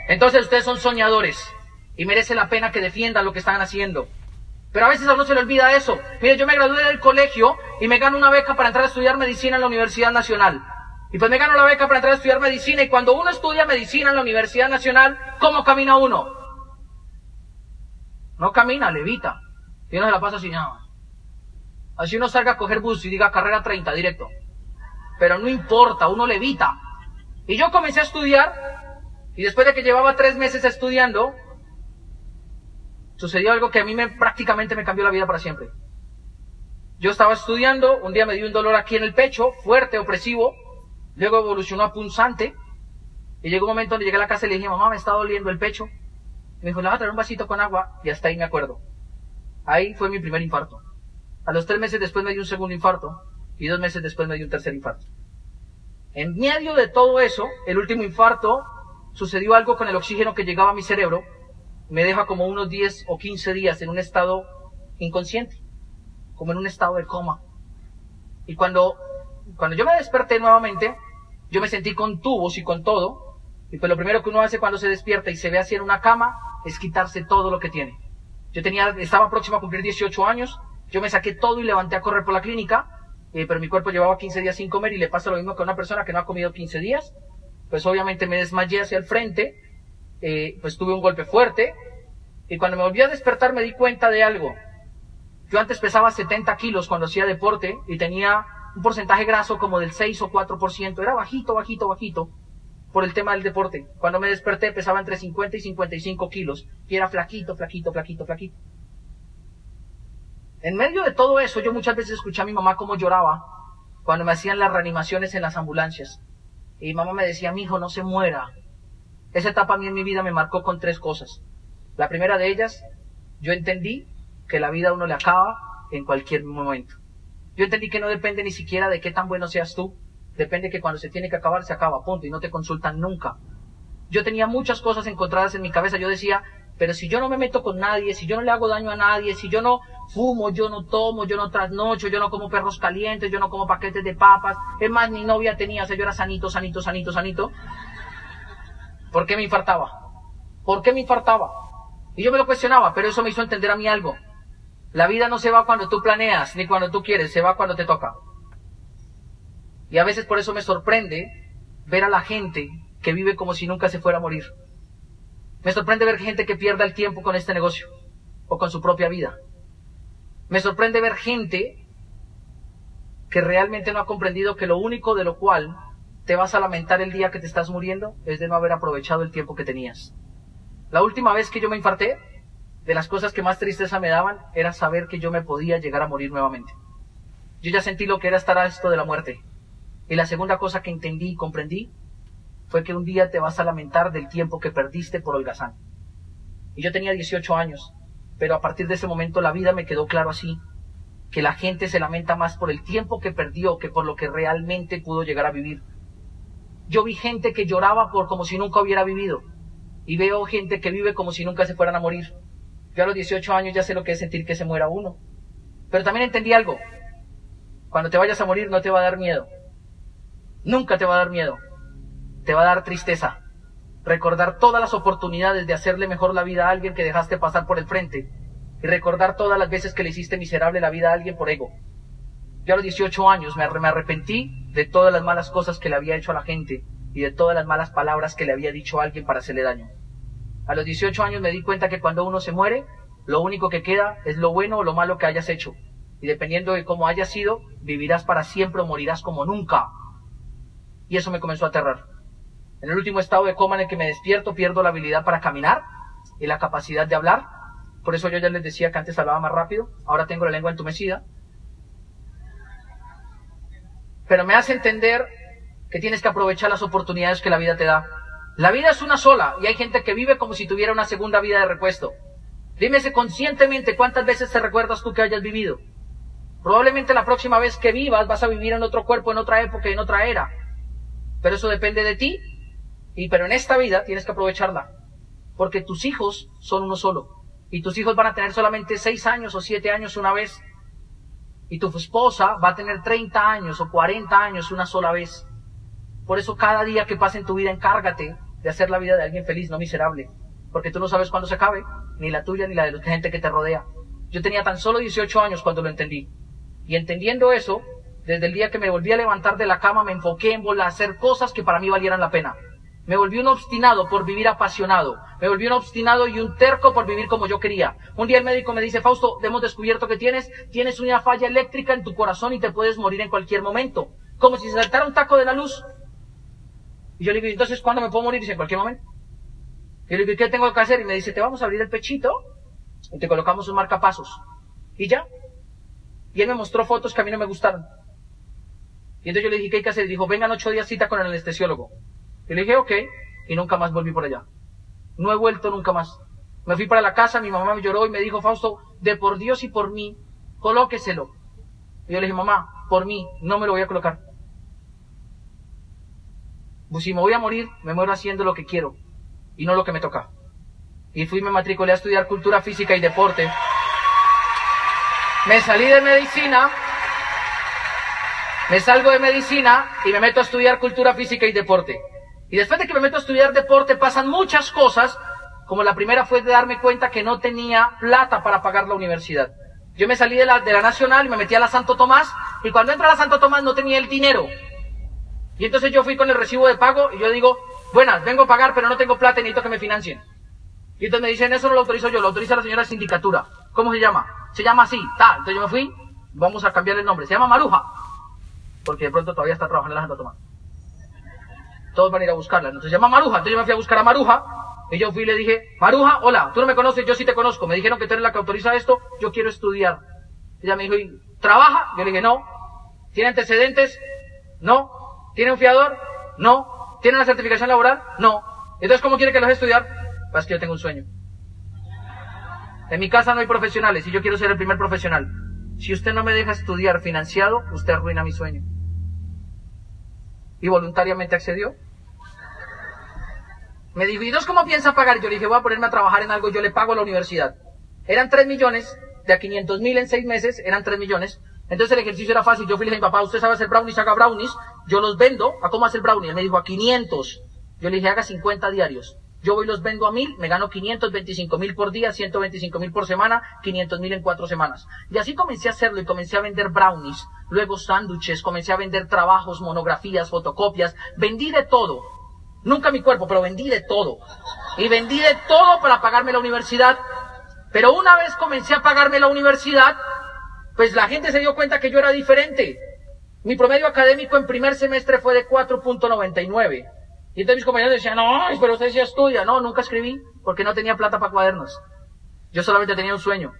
Entonces ustedes son soñadores y merece la pena que defiendan lo que están haciendo. Pero a veces a uno se le olvida eso. Mire, yo me gradué del colegio y me gano una beca para entrar a estudiar medicina en la Universidad Nacional. Y pues me gano la beca para entrar a estudiar medicina y cuando uno estudia medicina en la Universidad Nacional, ¿cómo camina uno? No camina, levita. Y uno se la pasa así nada. Así uno salga a coger bus y diga carrera 30 directo pero no importa, uno le evita. Y yo comencé a estudiar, y después de que llevaba tres meses estudiando, sucedió algo que a mí me, prácticamente me cambió la vida para siempre. Yo estaba estudiando, un día me dio un dolor aquí en el pecho, fuerte, opresivo, luego evolucionó a punzante, y llegó un momento donde llegué a la casa y le dije, mamá, me está doliendo el pecho. Y me dijo, le voy a traer un vasito con agua, y hasta ahí me acuerdo. Ahí fue mi primer infarto. A los tres meses después me dio un segundo infarto, y dos meses después me dio un tercer infarto. En medio de todo eso, el último infarto, sucedió algo con el oxígeno que llegaba a mi cerebro, me deja como unos 10 o 15 días en un estado inconsciente, como en un estado de coma. Y cuando, cuando yo me desperté nuevamente, yo me sentí con tubos y con todo, y pues lo primero que uno hace cuando se despierta y se ve así en una cama es quitarse todo lo que tiene. Yo tenía, estaba próximo a cumplir 18 años, yo me saqué todo y levanté a correr por la clínica, eh, pero mi cuerpo llevaba 15 días sin comer y le pasa lo mismo que a una persona que no ha comido 15 días, pues obviamente me desmayé hacia el frente, eh, pues tuve un golpe fuerte, y cuando me volví a despertar me di cuenta de algo. Yo antes pesaba 70 kilos cuando hacía deporte y tenía un porcentaje graso como del 6 o 4%, era bajito, bajito, bajito, por el tema del deporte. Cuando me desperté pesaba entre 50 y 55 kilos, y era flaquito, flaquito, flaquito, flaquito. En medio de todo eso, yo muchas veces escuché a mi mamá cómo lloraba cuando me hacían las reanimaciones en las ambulancias. Y mi mamá me decía, mi hijo, no se muera. Esa etapa a mí en mi vida me marcó con tres cosas. La primera de ellas, yo entendí que la vida a uno le acaba en cualquier momento. Yo entendí que no depende ni siquiera de qué tan bueno seas tú. Depende que cuando se tiene que acabar, se acaba, punto, y no te consultan nunca. Yo tenía muchas cosas encontradas en mi cabeza. Yo decía, pero si yo no me meto con nadie, si yo no le hago daño a nadie, si yo no fumo, yo no tomo, yo no trasnocho, yo no como perros calientes, yo no como paquetes de papas, es más, mi novia tenía, o sea, yo era sanito, sanito, sanito, sanito, ¿por qué me infartaba? ¿Por qué me infartaba? Y yo me lo cuestionaba, pero eso me hizo entender a mí algo. La vida no se va cuando tú planeas, ni cuando tú quieres, se va cuando te toca. Y a veces por eso me sorprende ver a la gente que vive como si nunca se fuera a morir. Me sorprende ver gente que pierda el tiempo con este negocio o con su propia vida. Me sorprende ver gente que realmente no ha comprendido que lo único de lo cual te vas a lamentar el día que te estás muriendo es de no haber aprovechado el tiempo que tenías. La última vez que yo me infarté, de las cosas que más tristeza me daban era saber que yo me podía llegar a morir nuevamente. Yo ya sentí lo que era estar a esto de la muerte. Y la segunda cosa que entendí y comprendí fue que un día te vas a lamentar del tiempo que perdiste por holgazán. Y yo tenía 18 años, pero a partir de ese momento la vida me quedó claro así, que la gente se lamenta más por el tiempo que perdió que por lo que realmente pudo llegar a vivir. Yo vi gente que lloraba por como si nunca hubiera vivido. y veo gente que vive como si nunca se fueran a morir. Yo a los 18 años ya sé lo que es sentir que se muera uno. Pero también entendí algo. Cuando te vayas a morir no te va a dar miedo. Nunca te va a dar miedo. Te va a dar tristeza. Recordar todas las oportunidades de hacerle mejor la vida a alguien que dejaste pasar por el frente. Y recordar todas las veces que le hiciste miserable la vida a alguien por ego. Yo a los 18 años me arrepentí de todas las malas cosas que le había hecho a la gente y de todas las malas palabras que le había dicho a alguien para hacerle daño. A los 18 años me di cuenta que cuando uno se muere, lo único que queda es lo bueno o lo malo que hayas hecho. Y dependiendo de cómo hayas sido, vivirás para siempre o morirás como nunca. Y eso me comenzó a aterrar. En el último estado de coma en el que me despierto, pierdo la habilidad para caminar y la capacidad de hablar. Por eso yo ya les decía que antes hablaba más rápido, ahora tengo la lengua entumecida. Pero me hace entender que tienes que aprovechar las oportunidades que la vida te da. La vida es una sola y hay gente que vive como si tuviera una segunda vida de repuesto. Dímese conscientemente cuántas veces te recuerdas tú que hayas vivido. Probablemente la próxima vez que vivas vas a vivir en otro cuerpo, en otra época, en otra era. Pero eso depende de ti. Y pero en esta vida tienes que aprovecharla. Porque tus hijos son uno solo. Y tus hijos van a tener solamente seis años o siete años una vez. Y tu esposa va a tener 30 años o 40 años una sola vez. Por eso cada día que pase en tu vida encárgate de hacer la vida de alguien feliz, no miserable. Porque tú no sabes cuándo se acabe, ni la tuya ni la de la gente que te rodea. Yo tenía tan solo 18 años cuando lo entendí. Y entendiendo eso, desde el día que me volví a levantar de la cama, me enfoqué en volver a hacer cosas que para mí valieran la pena. Me volví un obstinado por vivir apasionado. Me volví un obstinado y un terco por vivir como yo quería. Un día el médico me dice, Fausto, hemos descubierto que tienes, tienes una falla eléctrica en tu corazón y te puedes morir en cualquier momento. Como si se saltara un taco de la luz. Y yo le digo, entonces, ¿cuándo me puedo morir? Dice, en cualquier momento. Y yo le digo, ¿qué tengo que hacer? Y me dice, te vamos a abrir el pechito y te colocamos un marcapasos. Y ya. Y él me mostró fotos que a mí no me gustaron. Y entonces yo le dije, ¿qué hay que hacer? Y dijo, vengan ocho días cita con el anestesiólogo. Y le dije, ok. Y nunca más volví por allá. No he vuelto nunca más. Me fui para la casa, mi mamá me lloró y me dijo, Fausto, de por Dios y por mí, colóqueselo. Y yo le dije, mamá, por mí, no me lo voy a colocar. Pues si me voy a morir, me muero haciendo lo que quiero y no lo que me toca. Y fui, me matriculé a estudiar cultura física y deporte. Me salí de medicina, me salgo de medicina y me meto a estudiar cultura física y deporte. Y después de que me meto a estudiar deporte pasan muchas cosas, como la primera fue de darme cuenta que no tenía plata para pagar la universidad. Yo me salí de la, de la Nacional y me metí a la Santo Tomás, y cuando entro a la Santo Tomás no tenía el dinero. Y entonces yo fui con el recibo de pago y yo digo, buenas, vengo a pagar, pero no tengo plata y necesito que me financien. Y entonces me dicen, eso no lo autorizo yo, lo autoriza la señora sindicatura. ¿Cómo se llama? Se llama así, tal. Entonces yo me fui, vamos a cambiar el nombre. Se llama Maruja. Porque de pronto todavía está trabajando en la Santo Tomás. Todos van a ir a buscarla. Entonces llama Maruja. Entonces yo me fui a buscar a Maruja. Y yo fui y le dije, Maruja, hola, tú no me conoces, yo sí te conozco. Me dijeron que tú eres la que autoriza esto, yo quiero estudiar. Ella me dijo, ¿trabaja? Yo le dije, no. ¿Tiene antecedentes? No. ¿Tiene un fiador? No. ¿Tiene una certificación laboral? No. Entonces, ¿cómo quiere que lo deje estudiar? Pues que yo tengo un sueño. En mi casa no hay profesionales y yo quiero ser el primer profesional. Si usted no me deja estudiar financiado, usted arruina mi sueño. Y voluntariamente accedió. Me dijo, ¿y dos cómo piensa pagar? Yo le dije, voy a ponerme a trabajar en algo, yo le pago a la universidad. Eran tres millones, de a 500 mil en seis meses, eran tres millones. Entonces el ejercicio era fácil. Yo fui y le dije, papá, usted sabe hacer brownies, haga brownies. Yo los vendo. ¿A cómo hacer brownies? Él me dijo, a 500. Yo le dije, haga 50 diarios. Yo voy y los vendo a mil, me gano 525 mil por día, 125 mil por semana, 500 mil en cuatro semanas. Y así comencé a hacerlo y comencé a vender brownies, luego sándwiches, comencé a vender trabajos, monografías, fotocopias, vendí de todo. Nunca mi cuerpo, pero vendí de todo. Y vendí de todo para pagarme la universidad. Pero una vez comencé a pagarme la universidad, pues la gente se dio cuenta que yo era diferente. Mi promedio académico en primer semestre fue de 4.99. Y entonces mis compañeros decían, no, pero usted sí estudia. No, nunca escribí porque no tenía plata para cuadernos. Yo solamente tenía un sueño.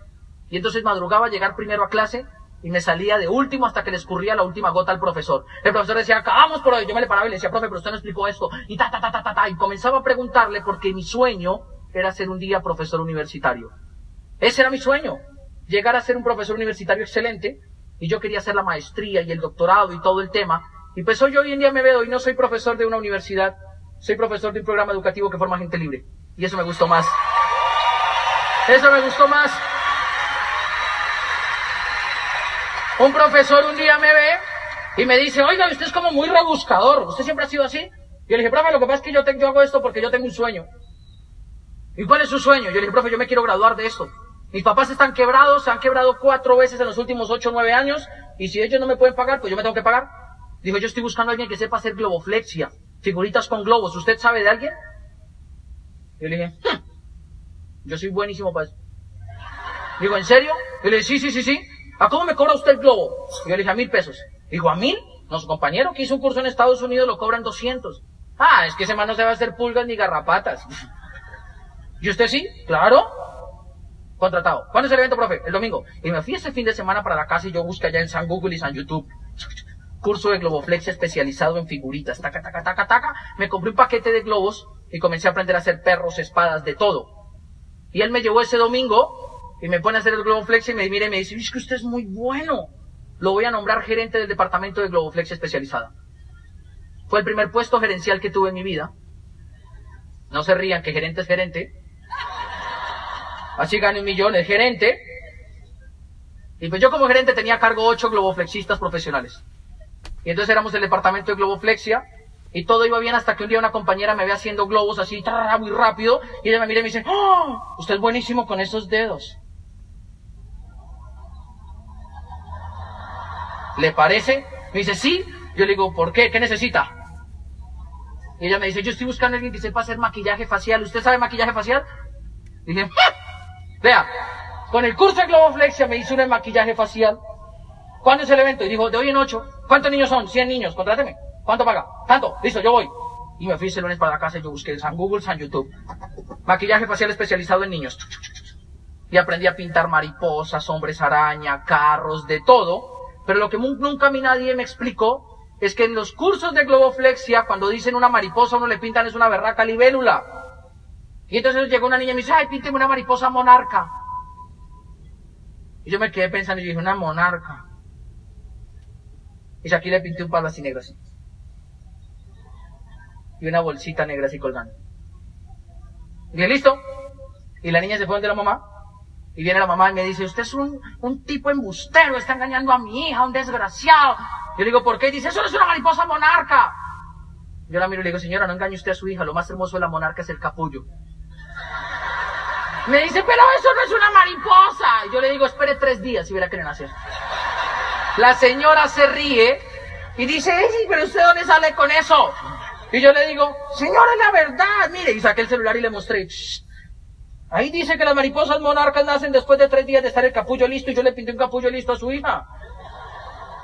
Y entonces madrugaba llegar primero a clase y me salía de último hasta que le escurría la última gota al profesor. El profesor decía, acabamos por hoy. Yo me le paraba y le decía, profe, pero usted no explicó esto. Y ta, ta, ta, ta, ta, ta. Y comenzaba a preguntarle porque mi sueño era ser un día profesor universitario. Ese era mi sueño llegar a ser un profesor universitario excelente y yo quería hacer la maestría y el doctorado y todo el tema. Y pues hoy, hoy en día me veo y no soy profesor de una universidad, soy profesor de un programa educativo que forma gente libre. Y eso me gustó más. Eso me gustó más. Un profesor un día me ve y me dice, oiga, usted es como muy rebuscador. ¿Usted siempre ha sido así? Yo le dije, profe, lo que pasa es que yo, yo hago esto porque yo tengo un sueño. ¿Y cuál es su sueño? Yo le dije, profe, yo me quiero graduar de esto. Mis papás están quebrados, se han quebrado cuatro veces en los últimos ocho o nueve años, y si ellos no me pueden pagar, pues yo me tengo que pagar. Dijo, yo estoy buscando a alguien que sepa hacer globoflexia, figuritas con globos. ¿Usted sabe de alguien? Yo le dije, hm, yo soy buenísimo para eso. Digo, ¿en serio? Yo le dije, sí, sí, sí, sí. ¿A cómo me cobra usted el globo? yo le dije, a mil pesos. Dijo, ¿a mil? Nuestro compañero que hizo un curso en Estados Unidos lo cobran 200. Ah, es que ese man no se va a hacer pulgas ni garrapatas. ¿Y usted sí? Claro. Contratado. ¿Cuándo es el evento, profe? El domingo. Y me fui ese fin de semana para la casa y yo busqué allá en San Google y San YouTube. Curso de globoflexia especializado en figuritas. Taca, taca, taca, taca. Me compré un paquete de globos y comencé a aprender a hacer perros, espadas, de todo. Y él me llevó ese domingo y me pone a hacer el globoflexia y me mira y me dice, es que usted es muy bueno. Lo voy a nombrar gerente del departamento de globoflexia especializada. Fue el primer puesto gerencial que tuve en mi vida. No se rían que gerente es gerente. Así gané un millón, el gerente. Y pues yo como gerente tenía a cargo ocho globoflexistas profesionales. Y entonces éramos el departamento de globoflexia y todo iba bien hasta que un día una compañera me ve haciendo globos así, muy rápido, y ella me mira y me dice, ¡Oh! Usted es buenísimo con esos dedos. ¿Le parece? Me dice, sí. Yo le digo, ¿por qué? ¿Qué necesita? Y ella me dice, yo estoy buscando a alguien que sepa hacer maquillaje facial. ¿Usted sabe maquillaje facial? dije, vea, con el curso de Globoflexia me hizo un maquillaje facial. ¿Cuándo es el evento? Y dijo, de hoy en ocho. ¿Cuántos niños son? 100 niños, contráteme. ¿Cuánto paga? Tanto. Listo, yo voy. Y me fui ese lunes para la casa y yo busqué en San Google, San YouTube. Maquillaje facial especializado en niños. Y aprendí a pintar mariposas, hombres araña, carros, de todo. Pero lo que nunca a mí nadie me explicó es que en los cursos de globoflexia, cuando dicen una mariposa, uno le pintan es una berraca libélula. Y entonces llegó una niña y me dice, ay, pínteme una mariposa monarca. Y yo me quedé pensando y dije, una monarca. Y aquí le pinté un palo así negro así. Y una bolsita negra así colgando. Y listo. Y la niña se fue de la mamá. Y viene la mamá y me dice, usted es un, un tipo embustero, está engañando a mi hija, un desgraciado. Yo le digo, ¿por qué? Y dice, eso no es una mariposa monarca. Yo la miro y le digo, señora, no engañe usted a su hija, lo más hermoso de la monarca es el capullo. Me dice, pero eso no es una mariposa. Y yo le digo, espere tres días y verá que le nace. La señora se ríe y dice, sí, pero usted dónde sale con eso. Y yo le digo, señora, es la verdad. Mire, y saqué el celular y le mostré. Ahí dice que las mariposas monarcas nacen después de tres días de estar el capullo listo y yo le pinté un capullo listo a su hija.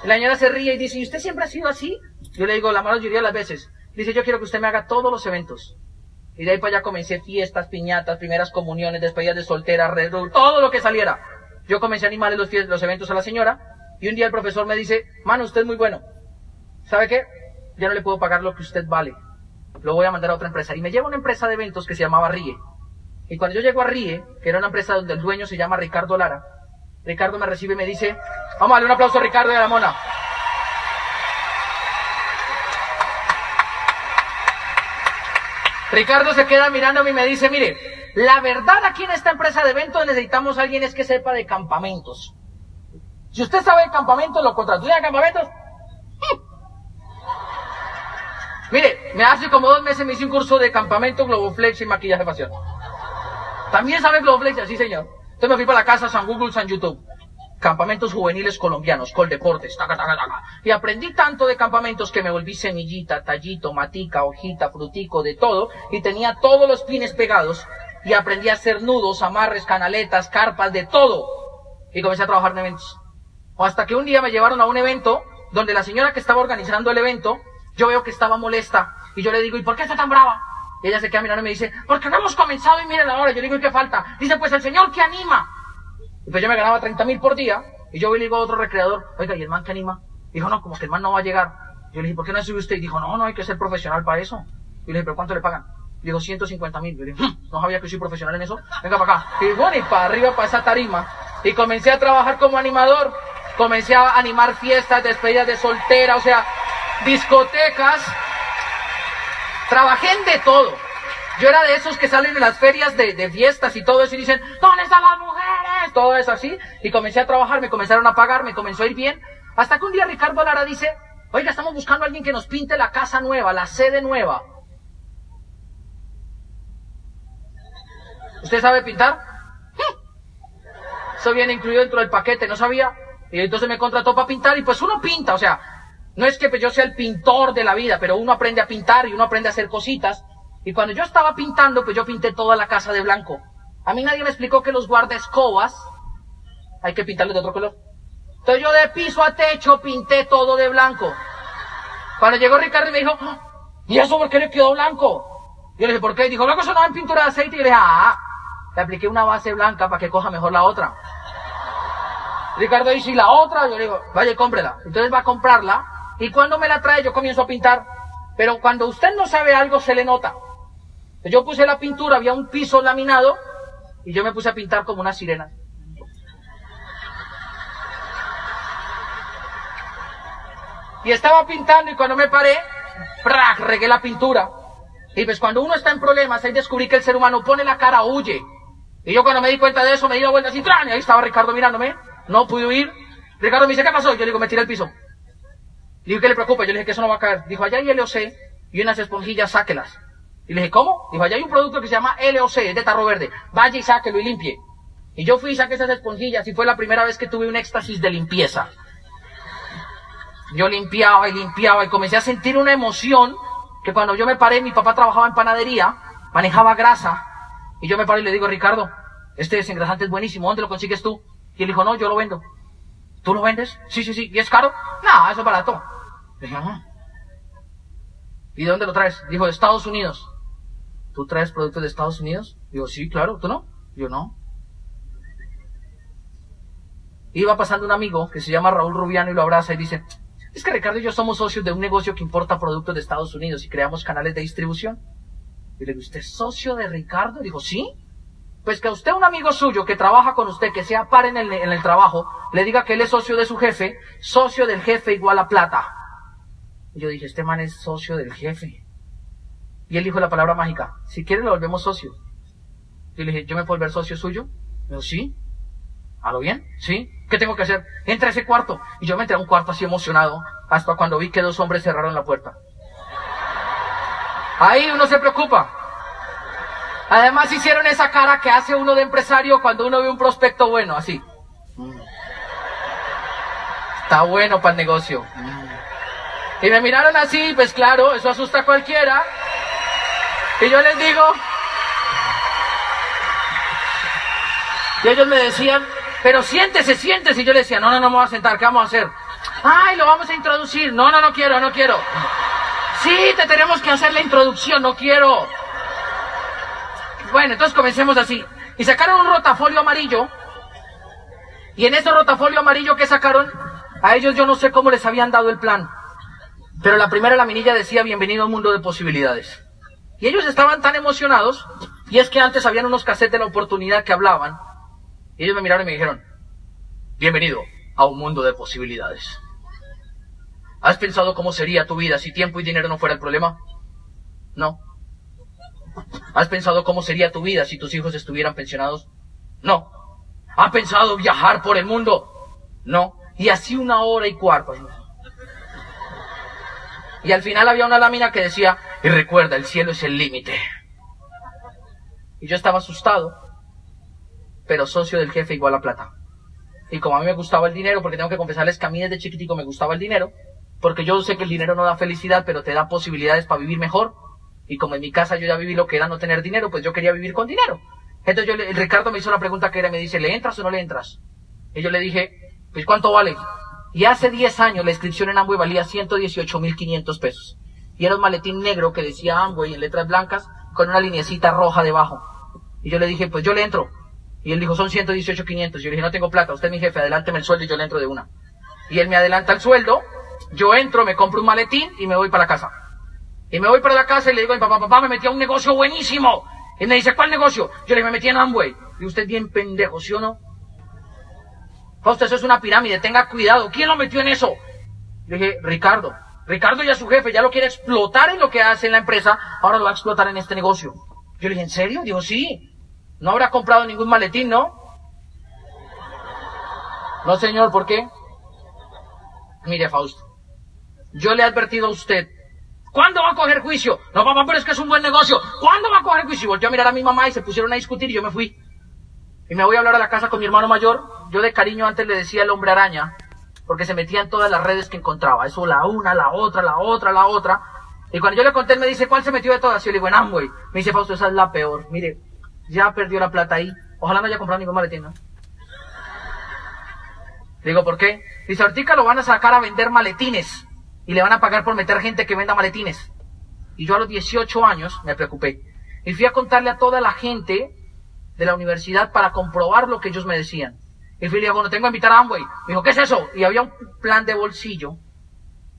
La señora se ríe y dice, ¿y usted siempre ha sido así? Yo le digo, la mayoría de las veces. Dice, yo quiero que usted me haga todos los eventos. Y de ahí para allá comencé fiestas, piñatas, primeras comuniones, despedidas de soltera, todo lo que saliera. Yo comencé a animarle los, los eventos a la señora. Y un día el profesor me dice, mano, usted es muy bueno. ¿Sabe qué? Ya no le puedo pagar lo que usted vale. Lo voy a mandar a otra empresa. Y me lleva una empresa de eventos que se llamaba RIE. Y cuando yo llego a RIE, que era una empresa donde el dueño se llama Ricardo Lara, Ricardo me recibe y me dice, vamos a darle un aplauso a Ricardo de la Mona. Ricardo se queda mirándome y me dice, mire, la verdad aquí en esta empresa de eventos necesitamos a alguien es que sepa de campamentos. Si usted sabe de campamentos, lo contrato. ¿Usted de campamentos? Mire, me hace como dos meses me hice un curso de campamento, globoflex y maquillaje facial. También sabe globoflex, sí señor. Entonces me fui para la casa, San Google, San YouTube. Campamentos juveniles colombianos, Coldeportes, taca, taca, taca. Y aprendí tanto de campamentos que me volví semillita, tallito, matica, hojita, frutico, de todo. Y tenía todos los pines pegados. Y aprendí a hacer nudos, amarres, canaletas, carpas, de todo. Y comencé a trabajar en eventos. O hasta que un día me llevaron a un evento donde la señora que estaba organizando el evento yo veo que estaba molesta y yo le digo, ¿y por qué está tan brava? Y ella se queda mirando y me dice, porque no hemos comenzado y miren ahora. Yo le digo, ¿y qué falta? Dice, pues el Señor que anima. Y pues yo me ganaba 30 mil por día y yo le digo a otro recreador, oiga, ¿y el man que anima? Dijo, no, como que el man no va a llegar. Yo le dije, ¿por qué no sube usted? Y dijo, no, no, hay que ser profesional para eso. Y le dije, ¿pero cuánto le pagan? Dijo, 150 mil. Yo le dije, hmm, no sabía que soy profesional en eso. Venga para acá. Y bueno, y para arriba, para esa tarima. Y comencé a trabajar como animador. Comencé a animar fiestas, despedidas de soltera, o sea, discotecas. Trabajé en de todo. Yo era de esos que salen en las ferias de, de fiestas y todo eso y dicen, ¿dónde están las mujeres? Todo eso así. Y comencé a trabajar, me comenzaron a pagar, me comenzó a ir bien. Hasta que un día Ricardo Lara dice, oiga, estamos buscando a alguien que nos pinte la casa nueva, la sede nueva. ¿Usted sabe pintar? Eso viene incluido dentro del paquete, no sabía. Y entonces me contrató para pintar y pues uno pinta, o sea, no es que pues yo sea el pintor de la vida, pero uno aprende a pintar y uno aprende a hacer cositas. Y cuando yo estaba pintando, pues yo pinté toda la casa de blanco. A mí nadie me explicó que los guardaescobas hay que pintarlos de otro color. Entonces yo de piso a techo pinté todo de blanco. Cuando llegó Ricardo y me dijo, "Ah, ¿y eso por qué le quedó blanco? Yo le dije, ¿por qué? Dijo, blanco eso no en pintura de aceite. Y yo le dije, ah, le apliqué una base blanca para que coja mejor la otra. Ricardo dice, ¿y la otra? Yo le digo, vaya, cómprela. Entonces va a comprarla. Y cuando me la trae, yo comienzo a pintar. Pero cuando usted no sabe algo, se le nota. Yo puse la pintura, había un piso laminado, y yo me puse a pintar como una sirena. Y estaba pintando y cuando me paré, ¡prac! regué la pintura. Y pues cuando uno está en problemas, ahí descubrí que el ser humano pone la cara, huye. Y yo cuando me di cuenta de eso, me di la vuelta así, ¡tran! y ahí estaba Ricardo mirándome. No pude huir. Ricardo me dice, ¿qué pasó? Yo le digo, me tiré al piso. Le digo, ¿qué le preocupa? Yo le dije que eso no va a caer. Dijo, allá hay LOC y unas esponjillas, sáquelas. Y le dije, ¿cómo? Dijo, allá hay un producto que se llama LOC, es de tarro verde. Vaya y sáquelo y limpie. Y yo fui y saqué esas esponjillas y fue la primera vez que tuve un éxtasis de limpieza. Yo limpiaba y limpiaba y comencé a sentir una emoción que cuando yo me paré, mi papá trabajaba en panadería, manejaba grasa. Y yo me paré y le digo, Ricardo, este desengrasante es buenísimo, ¿dónde lo consigues tú? Y él dijo, no, yo lo vendo. ¿Tú lo vendes? Sí, sí, sí. ¿Y es caro? No, eso es barato. Dije, "Ajá". ¿Y de dónde lo traes? Dijo, de Estados Unidos. ¿Tú traes productos de Estados Unidos? Digo, sí, claro. ¿Tú no? Yo no. Iba pasando un amigo que se llama Raúl Rubiano y lo abraza y dice, es que Ricardo y yo somos socios de un negocio que importa productos de Estados Unidos y creamos canales de distribución. Y le digo, ¿usted es socio de Ricardo? Dijo, sí. Pues que a usted, un amigo suyo que trabaja con usted, que sea par en el, en el trabajo, le diga que él es socio de su jefe, socio del jefe igual a plata. Y yo dije, este man es socio del jefe. Y él dijo la palabra mágica, si quiere lo volvemos socio. Y le dije, ¿yo me puedo volver socio suyo? Me dijo, sí. ¿A bien? ¿Sí? ¿Qué tengo que hacer? Entra a ese cuarto. Y yo me entré a un cuarto así emocionado, hasta cuando vi que dos hombres cerraron la puerta. Ahí uno se preocupa. Además hicieron esa cara que hace uno de empresario cuando uno ve un prospecto bueno, así. Está bueno para el negocio. Y me miraron así, pues claro, eso asusta a cualquiera. Y yo les digo, y ellos me decían, pero siéntese, siéntese. Y yo les decía, no, no, no me voy a sentar, ¿qué vamos a hacer? Ay, lo vamos a introducir. No, no, no quiero, no quiero. Sí, te tenemos que hacer la introducción, no quiero. Bueno, entonces comencemos así. Y sacaron un rotafolio amarillo. Y en ese rotafolio amarillo que sacaron, a ellos yo no sé cómo les habían dado el plan. Pero la primera laminilla decía bienvenido a un mundo de posibilidades. Y ellos estaban tan emocionados, y es que antes habían unos cassettes de la oportunidad que hablaban. Y ellos me miraron y me dijeron, bienvenido a un mundo de posibilidades. ¿Has pensado cómo sería tu vida si tiempo y dinero no fuera el problema? No. ¿Has pensado cómo sería tu vida si tus hijos estuvieran pensionados? No. ¿Has pensado viajar por el mundo? No. Y así una hora y cuarto. Y al final había una lámina que decía, y recuerda, el cielo es el límite. Y yo estaba asustado, pero socio del jefe igual a plata. Y como a mí me gustaba el dinero, porque tengo que confesarles que a mí desde chiquitico me gustaba el dinero, porque yo sé que el dinero no da felicidad, pero te da posibilidades para vivir mejor. Y como en mi casa yo ya viví lo que era no tener dinero, pues yo quería vivir con dinero. Entonces yo, le- el Ricardo me hizo la pregunta que era, me dice, ¿le entras o no le entras? Y yo le dije, pues ¿cuánto vale? Y hace 10 años la inscripción en Amway valía 118.500 pesos. Y era un maletín negro que decía Amway en letras blancas con una linecita roja debajo. Y yo le dije, pues yo le entro. Y él dijo, son 118.500. Yo le dije, no tengo plata, usted es mi jefe, adelánteme el sueldo y yo le entro de una. Y él me adelanta el sueldo, yo entro, me compro un maletín y me voy para la casa. Y me voy para la casa y le digo a mi papá, papá, me metí a un negocio buenísimo. Y me dice, ¿cuál negocio? Yo le dije, me metí en Amway. Y usted bien pendejo, ¿sí o no? Fausto, eso es una pirámide, tenga cuidado. ¿Quién lo metió en eso? Le dije, Ricardo. Ricardo ya su jefe, ya lo quiere explotar en lo que hace en la empresa, ahora lo va a explotar en este negocio. Yo le dije, ¿en serio? Dijo, sí. No habrá comprado ningún maletín, ¿no? No, señor, ¿por qué? Mire, Fausto, yo le he advertido a usted. ¿Cuándo va a coger juicio? No, papá, pero es que es un buen negocio. ¿Cuándo va a coger juicio? Y volteó a mirar a mi mamá y se pusieron a discutir y yo me fui. Y me voy a hablar a la casa con mi hermano mayor. Yo de cariño antes le decía el hombre araña, porque se metía en todas las redes que encontraba. Eso la una, la otra, la otra, la otra. Y cuando yo le conté, él me dice, ¿cuál se metió de todas? Y yo le digo, en Amway. Me dice, Fausto, esa es la peor. Mire, ya perdió la plata ahí. Ojalá no haya comprado ningún maletín, ¿no? Digo, ¿por qué? Dice, ahorita lo van a sacar a vender maletines. Y le van a pagar por meter gente que venda maletines. Y yo a los 18 años me preocupé. Y fui a contarle a toda la gente de la universidad para comprobar lo que ellos me decían. Y fui y le dije, bueno, tengo que invitar a Amway. Me dijo, ¿qué es eso? Y había un plan de bolsillo.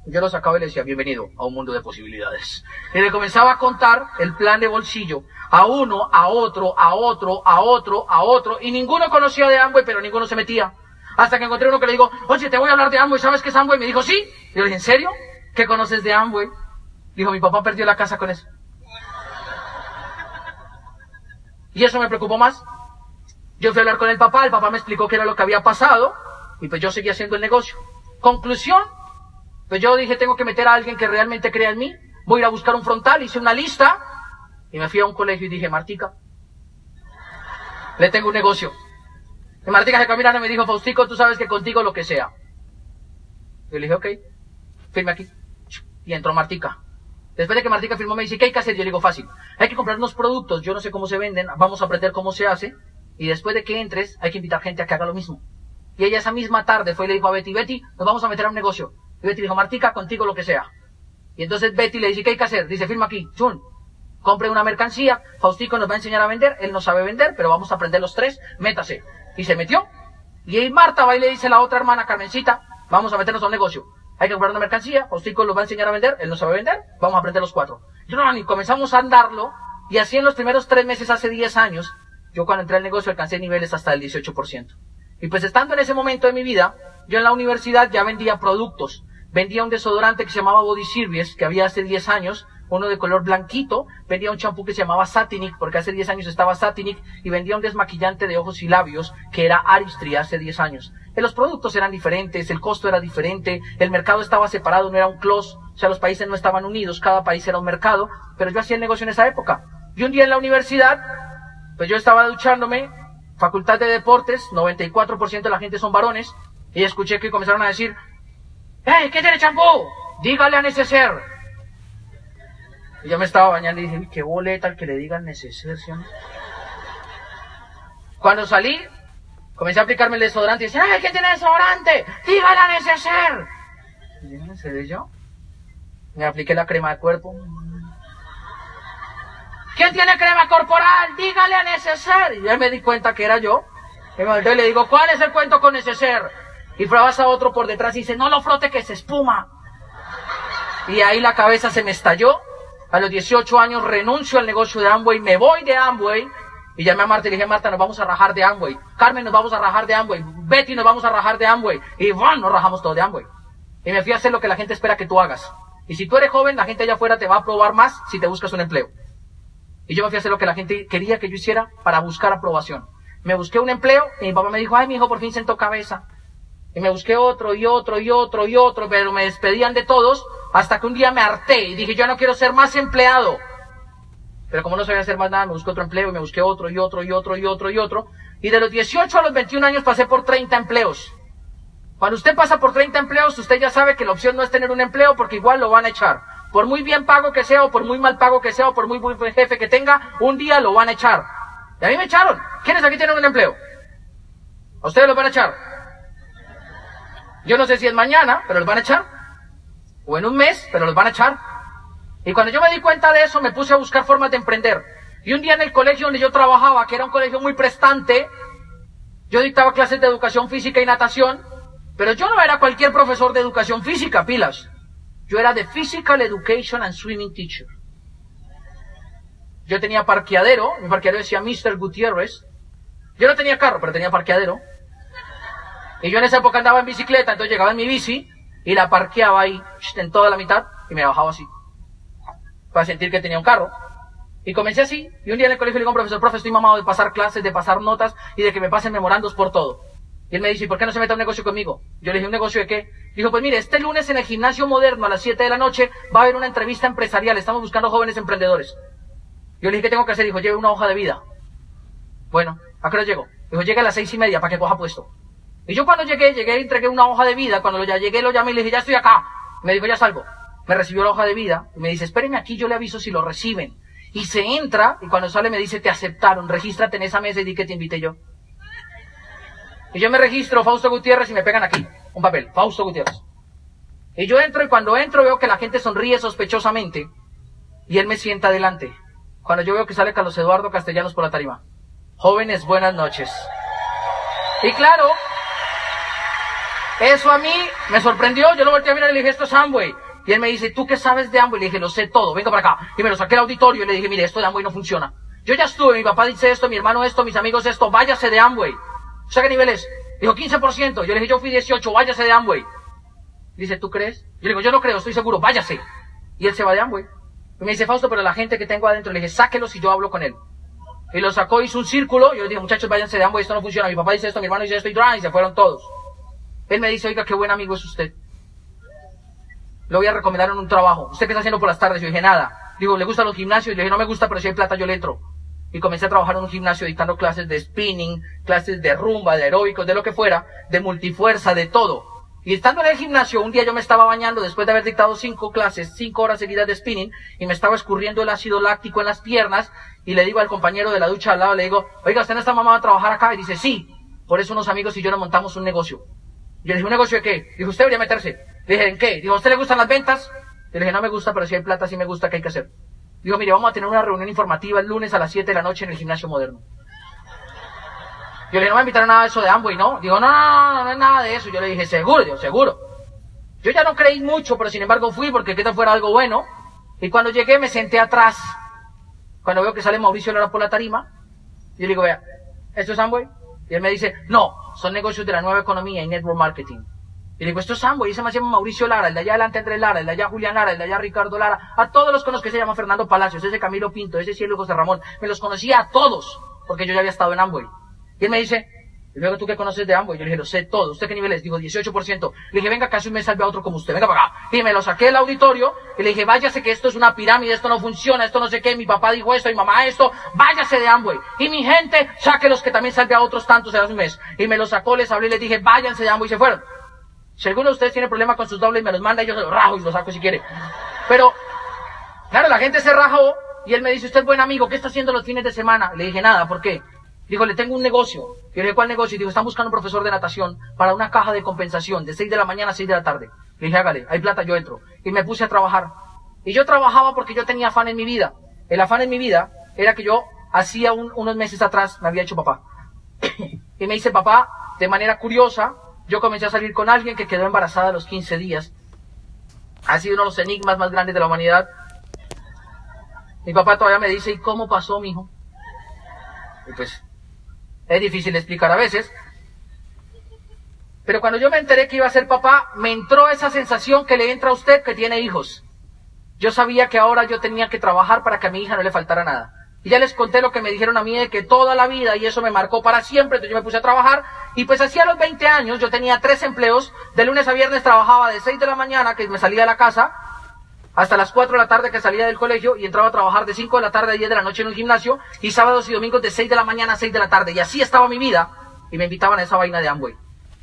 Yo lo sacaba y le decía, bienvenido a un mundo de posibilidades. Y le comenzaba a contar el plan de bolsillo a uno, a otro, a otro, a otro, a otro. Y ninguno conocía de Amway, pero ninguno se metía. Hasta que encontré uno que le digo, oye, te voy a hablar de Amway, ¿sabes qué es Amway? Me dijo, sí. Y yo le dije, ¿en serio? ¿Qué conoces de Amway? Dijo, mi papá perdió la casa con eso. Y eso me preocupó más. Yo fui a hablar con el papá, el papá me explicó qué era lo que había pasado, y pues yo seguía haciendo el negocio. Conclusión, pues yo dije, tengo que meter a alguien que realmente crea en mí. Voy a ir a buscar un frontal, hice una lista, y me fui a un colegio y dije, Martica, le tengo un negocio. Y Martica se caminando y me dijo, Faustico, tú sabes que contigo lo que sea. Yo le dije, ok, firme aquí. Y entró Martica. Después de que Martica firmó, me dice, ¿qué hay que hacer? Yo le digo, fácil. Hay que comprar unos productos, yo no sé cómo se venden, vamos a aprender cómo se hace. Y después de que entres, hay que invitar gente a que haga lo mismo. Y ella esa misma tarde fue y le dijo a Betty, Betty, nos vamos a meter a un negocio. Y Betty dijo, Martica, contigo lo que sea. Y entonces Betty le dice, ¿qué hay que hacer? Dice, firma aquí, chun. Compre una mercancía, Faustico nos va a enseñar a vender, él no sabe vender, pero vamos a aprender los tres, métase. Y se metió. Y ahí Marta va y le dice a la otra hermana, Carmencita, vamos a meternos a un negocio. Hay que comprar una mercancía, Faustico nos va a enseñar a vender, él no sabe vender, vamos a aprender los cuatro. Y comenzamos a andarlo, y así en los primeros tres meses, hace 10 años, yo cuando entré al negocio alcancé niveles hasta el 18%. Y pues estando en ese momento de mi vida, yo en la universidad ya vendía productos. Vendía un desodorante que se llamaba Body Service, que había hace 10 años, uno de color blanquito, vendía un champú que se llamaba Satinic, porque hace 10 años estaba Satinic, y vendía un desmaquillante de ojos y labios, que era Aristri hace 10 años. En los productos eran diferentes, el costo era diferente, el mercado estaba separado, no era un close, o sea, los países no estaban unidos, cada país era un mercado, pero yo hacía el negocio en esa época. Y un día en la universidad, pues yo estaba duchándome, facultad de deportes, 94% de la gente son varones, y escuché que comenzaron a decir, ¡Hey, qué tiene champú! Dígale a Neceser. Y yo me estaba bañando y dije, qué boleta el que le diga Neceser, ¿sí? Cuando salí, comencé a aplicarme el desodorante y decía, ¡Ay, quién tiene desodorante! ¡Dígale a Neceser! Y ¿en serio yo? Me apliqué la crema de cuerpo. ¿Quién tiene crema corporal? Dígale a Neceser. Y ya me di cuenta que era yo. Y me le digo, ¿cuál es el cuento con Neceser? Y pruebas a otro por detrás y dice, no lo frote que se espuma. Y ahí la cabeza se me estalló. A los 18 años renuncio al negocio de Amway, me voy de Amway. Y llamé a Marta y le dije, Marta, nos vamos a rajar de Amway. Carmen, nos vamos a rajar de Amway. Betty, nos vamos a rajar de Amway. Y bueno, nos rajamos todo de Amway. Y me fui a hacer lo que la gente espera que tú hagas. Y si tú eres joven, la gente allá afuera te va a aprobar más si te buscas un empleo. Y yo me fui a hacer lo que la gente quería que yo hiciera para buscar aprobación. Me busqué un empleo y mi papá me dijo, ay, mi hijo por fin sentó cabeza. Y me busqué otro y otro y otro y otro, pero me despedían de todos hasta que un día me harté y dije, yo no quiero ser más empleado. Pero como no sabía hacer más nada, me busqué otro empleo y me busqué otro y otro y otro y otro y otro. Y de los 18 a los 21 años pasé por 30 empleos. Cuando usted pasa por 30 empleos, usted ya sabe que la opción no es tener un empleo porque igual lo van a echar. Por muy bien pago que sea o por muy mal pago que sea o por muy buen jefe que tenga, un día lo van a echar. Y a mí me echaron. ¿Quiénes aquí tienen un empleo? ¿A ustedes lo van a echar? Yo no sé si es mañana, pero los van a echar. O en un mes, pero los van a echar. Y cuando yo me di cuenta de eso, me puse a buscar formas de emprender. Y un día en el colegio donde yo trabajaba, que era un colegio muy prestante, yo dictaba clases de educación física y natación, pero yo no era cualquier profesor de educación física, pilas. Yo era de Physical Education and Swimming Teacher. Yo tenía parqueadero, mi parqueadero decía Mr. Gutiérrez. Yo no tenía carro, pero tenía parqueadero. Y yo en esa época andaba en bicicleta, entonces llegaba en mi bici y la parqueaba ahí en toda la mitad y me bajaba así. Para sentir que tenía un carro. Y comencé así, y un día en el colegio le digo profesor, profe, estoy mamado de pasar clases, de pasar notas y de que me pasen memorandos por todo. Y él me dice, ¿y por qué no se mete a un negocio conmigo? Yo le dije, ¿un negocio de qué? Dijo, pues mire, este lunes en el gimnasio moderno a las 7 de la noche va a haber una entrevista empresarial, estamos buscando jóvenes emprendedores. Yo le dije, ¿qué tengo que hacer? Dijo, lleve una hoja de vida. Bueno, ¿a qué hora llego? Dijo, llega a las seis y media para que coja puesto. Y yo cuando llegué, llegué entregué una hoja de vida. Cuando ya llegué, lo llamé y le dije, ya estoy acá. Me dijo, ya salgo. Me recibió la hoja de vida y me dice, espérenme aquí, yo le aviso si lo reciben. Y se entra y cuando sale me dice, te aceptaron, regístrate en esa mesa y di que te invité yo. Y yo me registro, Fausto Gutiérrez, y me pegan aquí, un papel, Fausto Gutiérrez. Y yo entro y cuando entro veo que la gente sonríe sospechosamente y él me sienta adelante. Cuando yo veo que sale Carlos Eduardo Castellanos por la tarima. Jóvenes, buenas noches. Y claro, eso a mí me sorprendió. Yo lo volteé a mirar y le dije, esto es Amway. Y él me dice, ¿tú qué sabes de Amway? Le dije, lo sé todo, venga para acá. Y me lo saqué al auditorio y le dije, mire, esto de Amway no funciona. Yo ya estuve, mi papá dice esto, mi hermano esto, mis amigos esto, váyase de Amway. ¿Sabes qué nivel es? Dijo 15%. Yo le dije, yo fui 18, váyase de Amway. Dice, ¿tú crees? Yo le digo, yo no creo, estoy seguro, váyase. Y él se va de Amway. Y me dice, Fausto, pero la gente que tengo adentro, le dije, sáquelos y yo hablo con él. Y lo sacó, hizo un círculo, y yo le dije, muchachos, váyanse de Amway, esto no funciona. Mi papá dice esto, mi hermano dice esto, y, y se fueron todos. Él me dice, oiga, qué buen amigo es usted. Lo voy a recomendar en un trabajo. ¿Usted qué está haciendo por las tardes? Yo dije, nada. Digo, ¿le gustan los gimnasios? Y le dije, no me gusta, pero si hay plata yo le entro. Y comencé a trabajar en un gimnasio dictando clases de spinning, clases de rumba, de aeróbicos, de lo que fuera, de multifuerza, de todo. Y estando en el gimnasio, un día yo me estaba bañando después de haber dictado cinco clases, cinco horas seguidas de spinning, y me estaba escurriendo el ácido láctico en las piernas, y le digo al compañero de la ducha al lado, le digo, oiga, ¿usted no está mamado a trabajar acá? Y dice, sí. Por eso unos amigos y yo nos montamos un negocio. Yo le dije, ¿un negocio de qué? Dijo, usted debería meterse. Le dije, ¿en qué? Dijo, ¿a usted le gustan las ventas? Le dije, no me gusta, pero si hay plata, sí me gusta, ¿qué hay que hacer? Digo, mire, vamos a tener una reunión informativa el lunes a las 7 de la noche en el gimnasio moderno. Yo le dije, no me invitaron a nada de eso de Amway, ¿no? Digo, no, no, no, no, es nada de eso. Yo le dije, seguro, Dios, seguro. Yo ya no creí mucho, pero sin embargo fui porque que fuera algo bueno. Y cuando llegué me senté atrás. Cuando veo que sale Mauricio Lara por la tarima, yo le digo, vea, ¿esto es Amway? Y él me dice, no, son negocios de la nueva economía y network marketing. Y le digo, esto es Amway, ese me llama Mauricio Lara, el de allá adelante Andrés Lara, el de allá Julián Lara, el de allá Ricardo Lara, a todos los con que se llama Fernando Palacios, ese Camilo Pinto, ese Cielo José Ramón, me los conocía a todos, porque yo ya había estado en Amway. Y él me dice, y luego tú qué conoces de Amway, yo le dije, lo sé todo, ¿usted qué nivel es? Digo, 18%. Le dije, venga, casi me salve a otro como usted, venga para acá. Y me lo saqué del auditorio, y le dije, váyase que esto es una pirámide, esto no funciona, esto no sé qué, mi papá dijo esto, mi mamá esto, váyase de Amway. Y mi gente, saque los que también salve a otros tantos en un mes. Y me lo sacó, les hablé y les dije, váyanse de Amway y se fueron. Si alguno de ustedes tiene problema con sus dobles, me los manda y yo se los rajo y los saco si quiere. Pero, claro, la gente se rajó y él me dice, usted es buen amigo, ¿qué está haciendo los fines de semana? Le dije, nada, ¿por qué? Dijo, le tengo un negocio. Yo le dije, ¿cuál negocio? Y dijo, están buscando un profesor de natación para una caja de compensación de 6 de la mañana a 6 de la tarde. Le dije, hágale, hay plata, yo entro. Y me puse a trabajar. Y yo trabajaba porque yo tenía afán en mi vida. El afán en mi vida era que yo hacía unos meses atrás me había hecho papá. y me dice papá, de manera curiosa, yo comencé a salir con alguien que quedó embarazada a los 15 días. Ha sido uno de los enigmas más grandes de la humanidad. Mi papá todavía me dice, ¿y cómo pasó, mi hijo? Y pues, es difícil explicar a veces. Pero cuando yo me enteré que iba a ser papá, me entró esa sensación que le entra a usted que tiene hijos. Yo sabía que ahora yo tenía que trabajar para que a mi hija no le faltara nada. Y ya les conté lo que me dijeron a mí de que toda la vida, y eso me marcó para siempre, entonces yo me puse a trabajar, y pues hacía los 20 años, yo tenía tres empleos, de lunes a viernes trabajaba de 6 de la mañana, que me salía de la casa, hasta las 4 de la tarde que salía del colegio, y entraba a trabajar de 5 de la tarde a 10 de la noche en un gimnasio, y sábados y domingos de 6 de la mañana a 6 de la tarde, y así estaba mi vida, y me invitaban a esa vaina de Amway.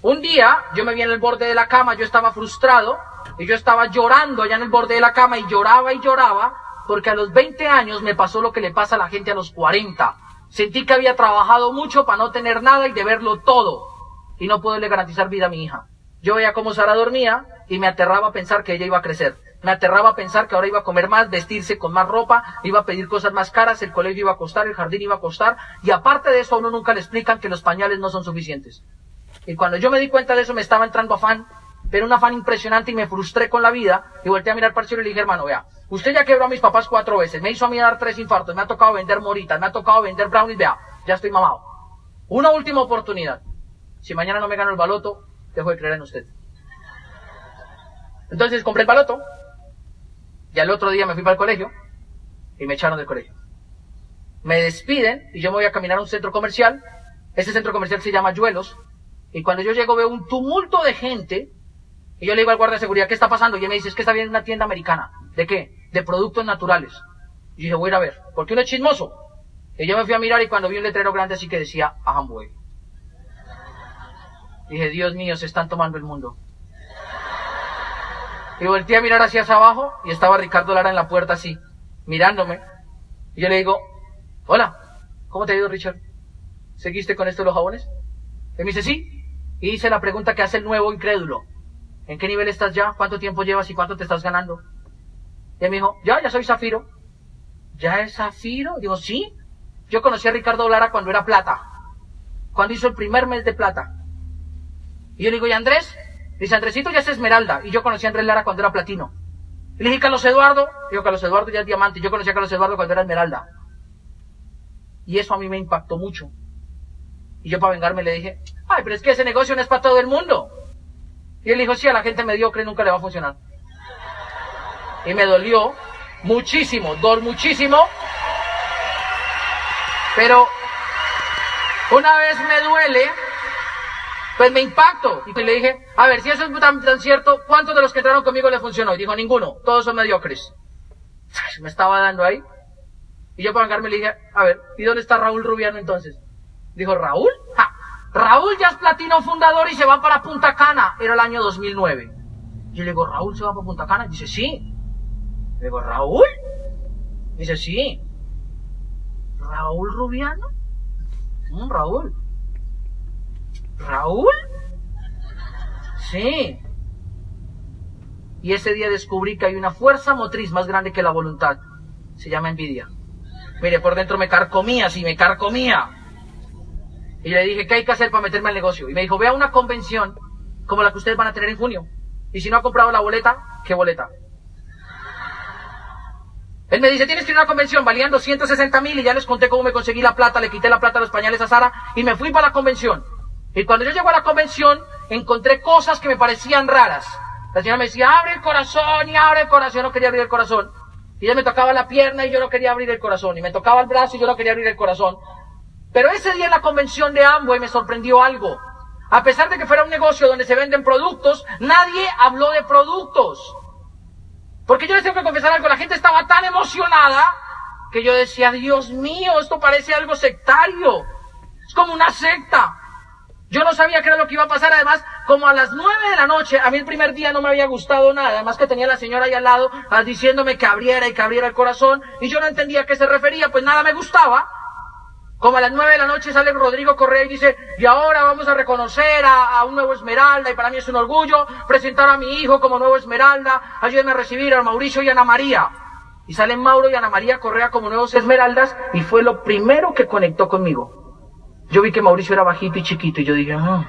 Un día, yo me vi en el borde de la cama, yo estaba frustrado, y yo estaba llorando allá en el borde de la cama, y lloraba y lloraba, porque a los 20 años me pasó lo que le pasa a la gente a los 40. Sentí que había trabajado mucho para no tener nada y deberlo todo, y no poderle garantizar vida a mi hija. Yo veía cómo Sara dormía y me aterraba pensar que ella iba a crecer. Me aterraba pensar que ahora iba a comer más, vestirse con más ropa, iba a pedir cosas más caras, el colegio iba a costar, el jardín iba a costar, y aparte de eso a uno nunca le explican que los pañales no son suficientes. Y cuando yo me di cuenta de eso me estaba entrando afán, pero un afán impresionante y me frustré con la vida, y volteé a mirar para el cielo y le dije, hermano, vea, Usted ya quebró a mis papás cuatro veces, me hizo a mí dar tres infartos, me ha tocado vender moritas, me ha tocado vender brownies, vea, ya estoy mamado. Una última oportunidad. Si mañana no me gano el baloto, dejo de creer en usted. Entonces compré el baloto, y al otro día me fui para el colegio, y me echaron del colegio. Me despiden y yo me voy a caminar a un centro comercial. Ese centro comercial se llama Yuelos. Y cuando yo llego veo un tumulto de gente. Y yo le digo al guardia de seguridad, ¿qué está pasando? Y él me dice, es que está bien una tienda americana. ¿De qué? De productos naturales. Y yo dije, voy a ir a ver. Porque uno es chismoso. Y yo me fui a mirar y cuando vi un letrero grande así que decía Amway. Dije, Dios mío, se están tomando el mundo. Y volteé a mirar hacia abajo y estaba Ricardo Lara en la puerta así, mirándome. Y yo le digo, hola, ¿cómo te ha ido Richard? ¿Seguiste con esto de los jabones? Y me dice, sí. Y hice la pregunta que hace el nuevo incrédulo. ¿En qué nivel estás ya? ¿Cuánto tiempo llevas y cuánto te estás ganando? Y él me dijo, ya, ya soy Zafiro. ¿Ya es Zafiro? Digo, sí. Yo conocí a Ricardo Lara cuando era plata. Cuando hizo el primer mes de plata. Y yo le digo, ¿y Andrés? Dice, Andresito ya es Esmeralda. Y yo conocí a Andrés Lara cuando era platino. Le dije, Carlos Eduardo. Digo, Carlos Eduardo ya es diamante. Yo conocí a Carlos Eduardo cuando era Esmeralda. Y eso a mí me impactó mucho. Y yo para vengarme le dije, ay, pero es que ese negocio no es para todo el mundo. Y él dijo, sí, a la gente mediocre nunca le va a funcionar. Y me dolió muchísimo, dor muchísimo. Pero una vez me duele pues me impacto. Y le dije, a ver, si eso es tan, cierto, ¿cuántos de los que entraron conmigo le funcionó? Y dijo, ninguno, todos son mediocres. Me estaba dando ahí. Y yo para vengarme le dije, a ver, ¿y dónde está Raúl Rubiano entonces? Dijo, ¿Raúl? Raúl ya es platino fundador y se va para Punta Cana. Era el año 2009. Y yo le digo, ¿Raúl se va para Punta Cana? Y dice, sí. Le digo, ¿Raúl? dice, sí. ¿Raúl Rubiano? Mm, Raúl. ¿Raúl? Sí. Y ese día descubrí que hay una fuerza motriz más grande que la voluntad. Se llama envidia. Mire, por dentro me carcomía, sí, me carcomía. Y le dije, ¿qué hay que hacer para meterme al negocio? Y me dijo, ve a una convención como la que ustedes van a tener en junio. Y si no ha comprado la boleta, ¿qué boleta? Él me dice, tienes que ir a una convención, valían 260 mil y ya les conté cómo me conseguí la plata, le quité la plata a los pañales a Sara y me fui para la convención. Y cuando yo llego a la convención, encontré cosas que me parecían raras. La señora me decía, abre el corazón y abre el corazón. Yo no quería abrir el corazón. Y ella me tocaba la pierna y yo no quería abrir el corazón. Y me tocaba el brazo y yo no quería abrir el corazón. Pero ese día en la convención de Amway me sorprendió algo. A pesar de que fuera un negocio donde se venden productos, nadie habló de productos. Porque yo les tengo que confesar algo, la gente estaba tan emocionada que yo decía, Dios mío, esto parece algo sectario. Es como una secta. Yo no sabía qué era lo que iba a pasar. Además, como a las nueve de la noche, a mí el primer día no me había gustado nada. Además que tenía la señora ahí al lado ah, diciéndome que abriera y que abriera el corazón. Y yo no entendía a qué se refería, pues nada me gustaba. Como a las nueve de la noche sale Rodrigo Correa y dice, y ahora vamos a reconocer a, a, un nuevo Esmeralda, y para mí es un orgullo presentar a mi hijo como nuevo Esmeralda, ayúdenme a recibir a Mauricio y Ana María. Y salen Mauro y Ana María Correa como nuevos Esmeraldas, y fue lo primero que conectó conmigo. Yo vi que Mauricio era bajito y chiquito y yo dije, ah,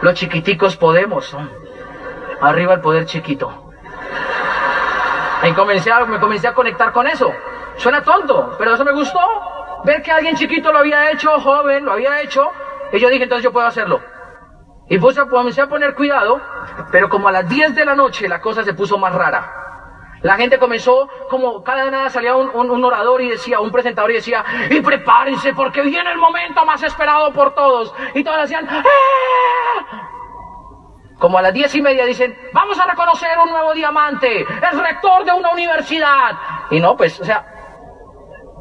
los chiquiticos podemos. Arriba el poder chiquito. Y comencé a, me comencé a conectar con eso. Suena tonto, pero eso me gustó. Ver que alguien chiquito lo había hecho, joven, lo había hecho. Y yo dije, entonces yo puedo hacerlo. Y puse, comencé a poner cuidado, pero como a las 10 de la noche la cosa se puso más rara. La gente comenzó, como cada nada salía un, orador y decía, un presentador y decía, y prepárense porque viene el momento más esperado por todos. Y todos decían, ¡Ah! Como a las diez y media dicen, vamos a reconocer un nuevo diamante, es rector de una universidad. Y no, pues, o sea,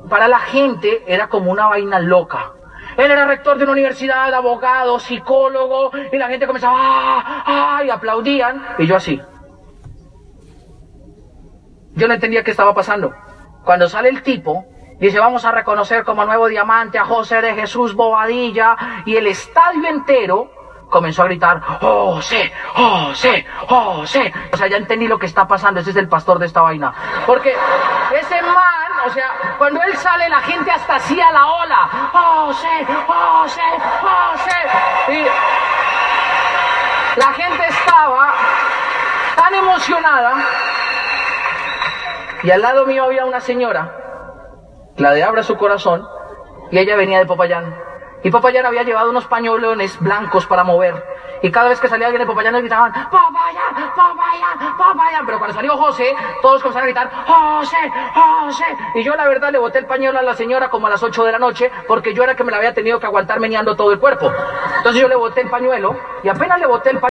para la gente era como una vaina loca. Él era rector de una universidad, abogado, psicólogo, y la gente comenzaba, ¡ah! ¡ah! y aplaudían, y yo así. Yo no entendía qué estaba pasando. Cuando sale el tipo, dice, vamos a reconocer como nuevo diamante a José de Jesús Bobadilla, y el estadio entero comenzó a gritar, José, José, José. O sea, ya entendí lo que está pasando, ese es el pastor de esta vaina. Porque ese man, o sea, cuando él sale, la gente hasta hacía la ola, José, José, José. Y la gente estaba tan emocionada y al lado mío había una señora, la de Abra su corazón, y ella venía de Popayán. Y Popayán había llevado unos pañolones blancos para mover. Y cada vez que salía alguien de Popayán, gritaban, Popayán, Popayán, Popayán. Pero cuando salió José, todos comenzaron a gritar, José, José. Y yo la verdad le boté el pañuelo a la señora como a las 8 de la noche, porque yo era que me la había tenido que aguantar meneando todo el cuerpo. Entonces yo le boté el pañuelo, y apenas le boté el pañuelo,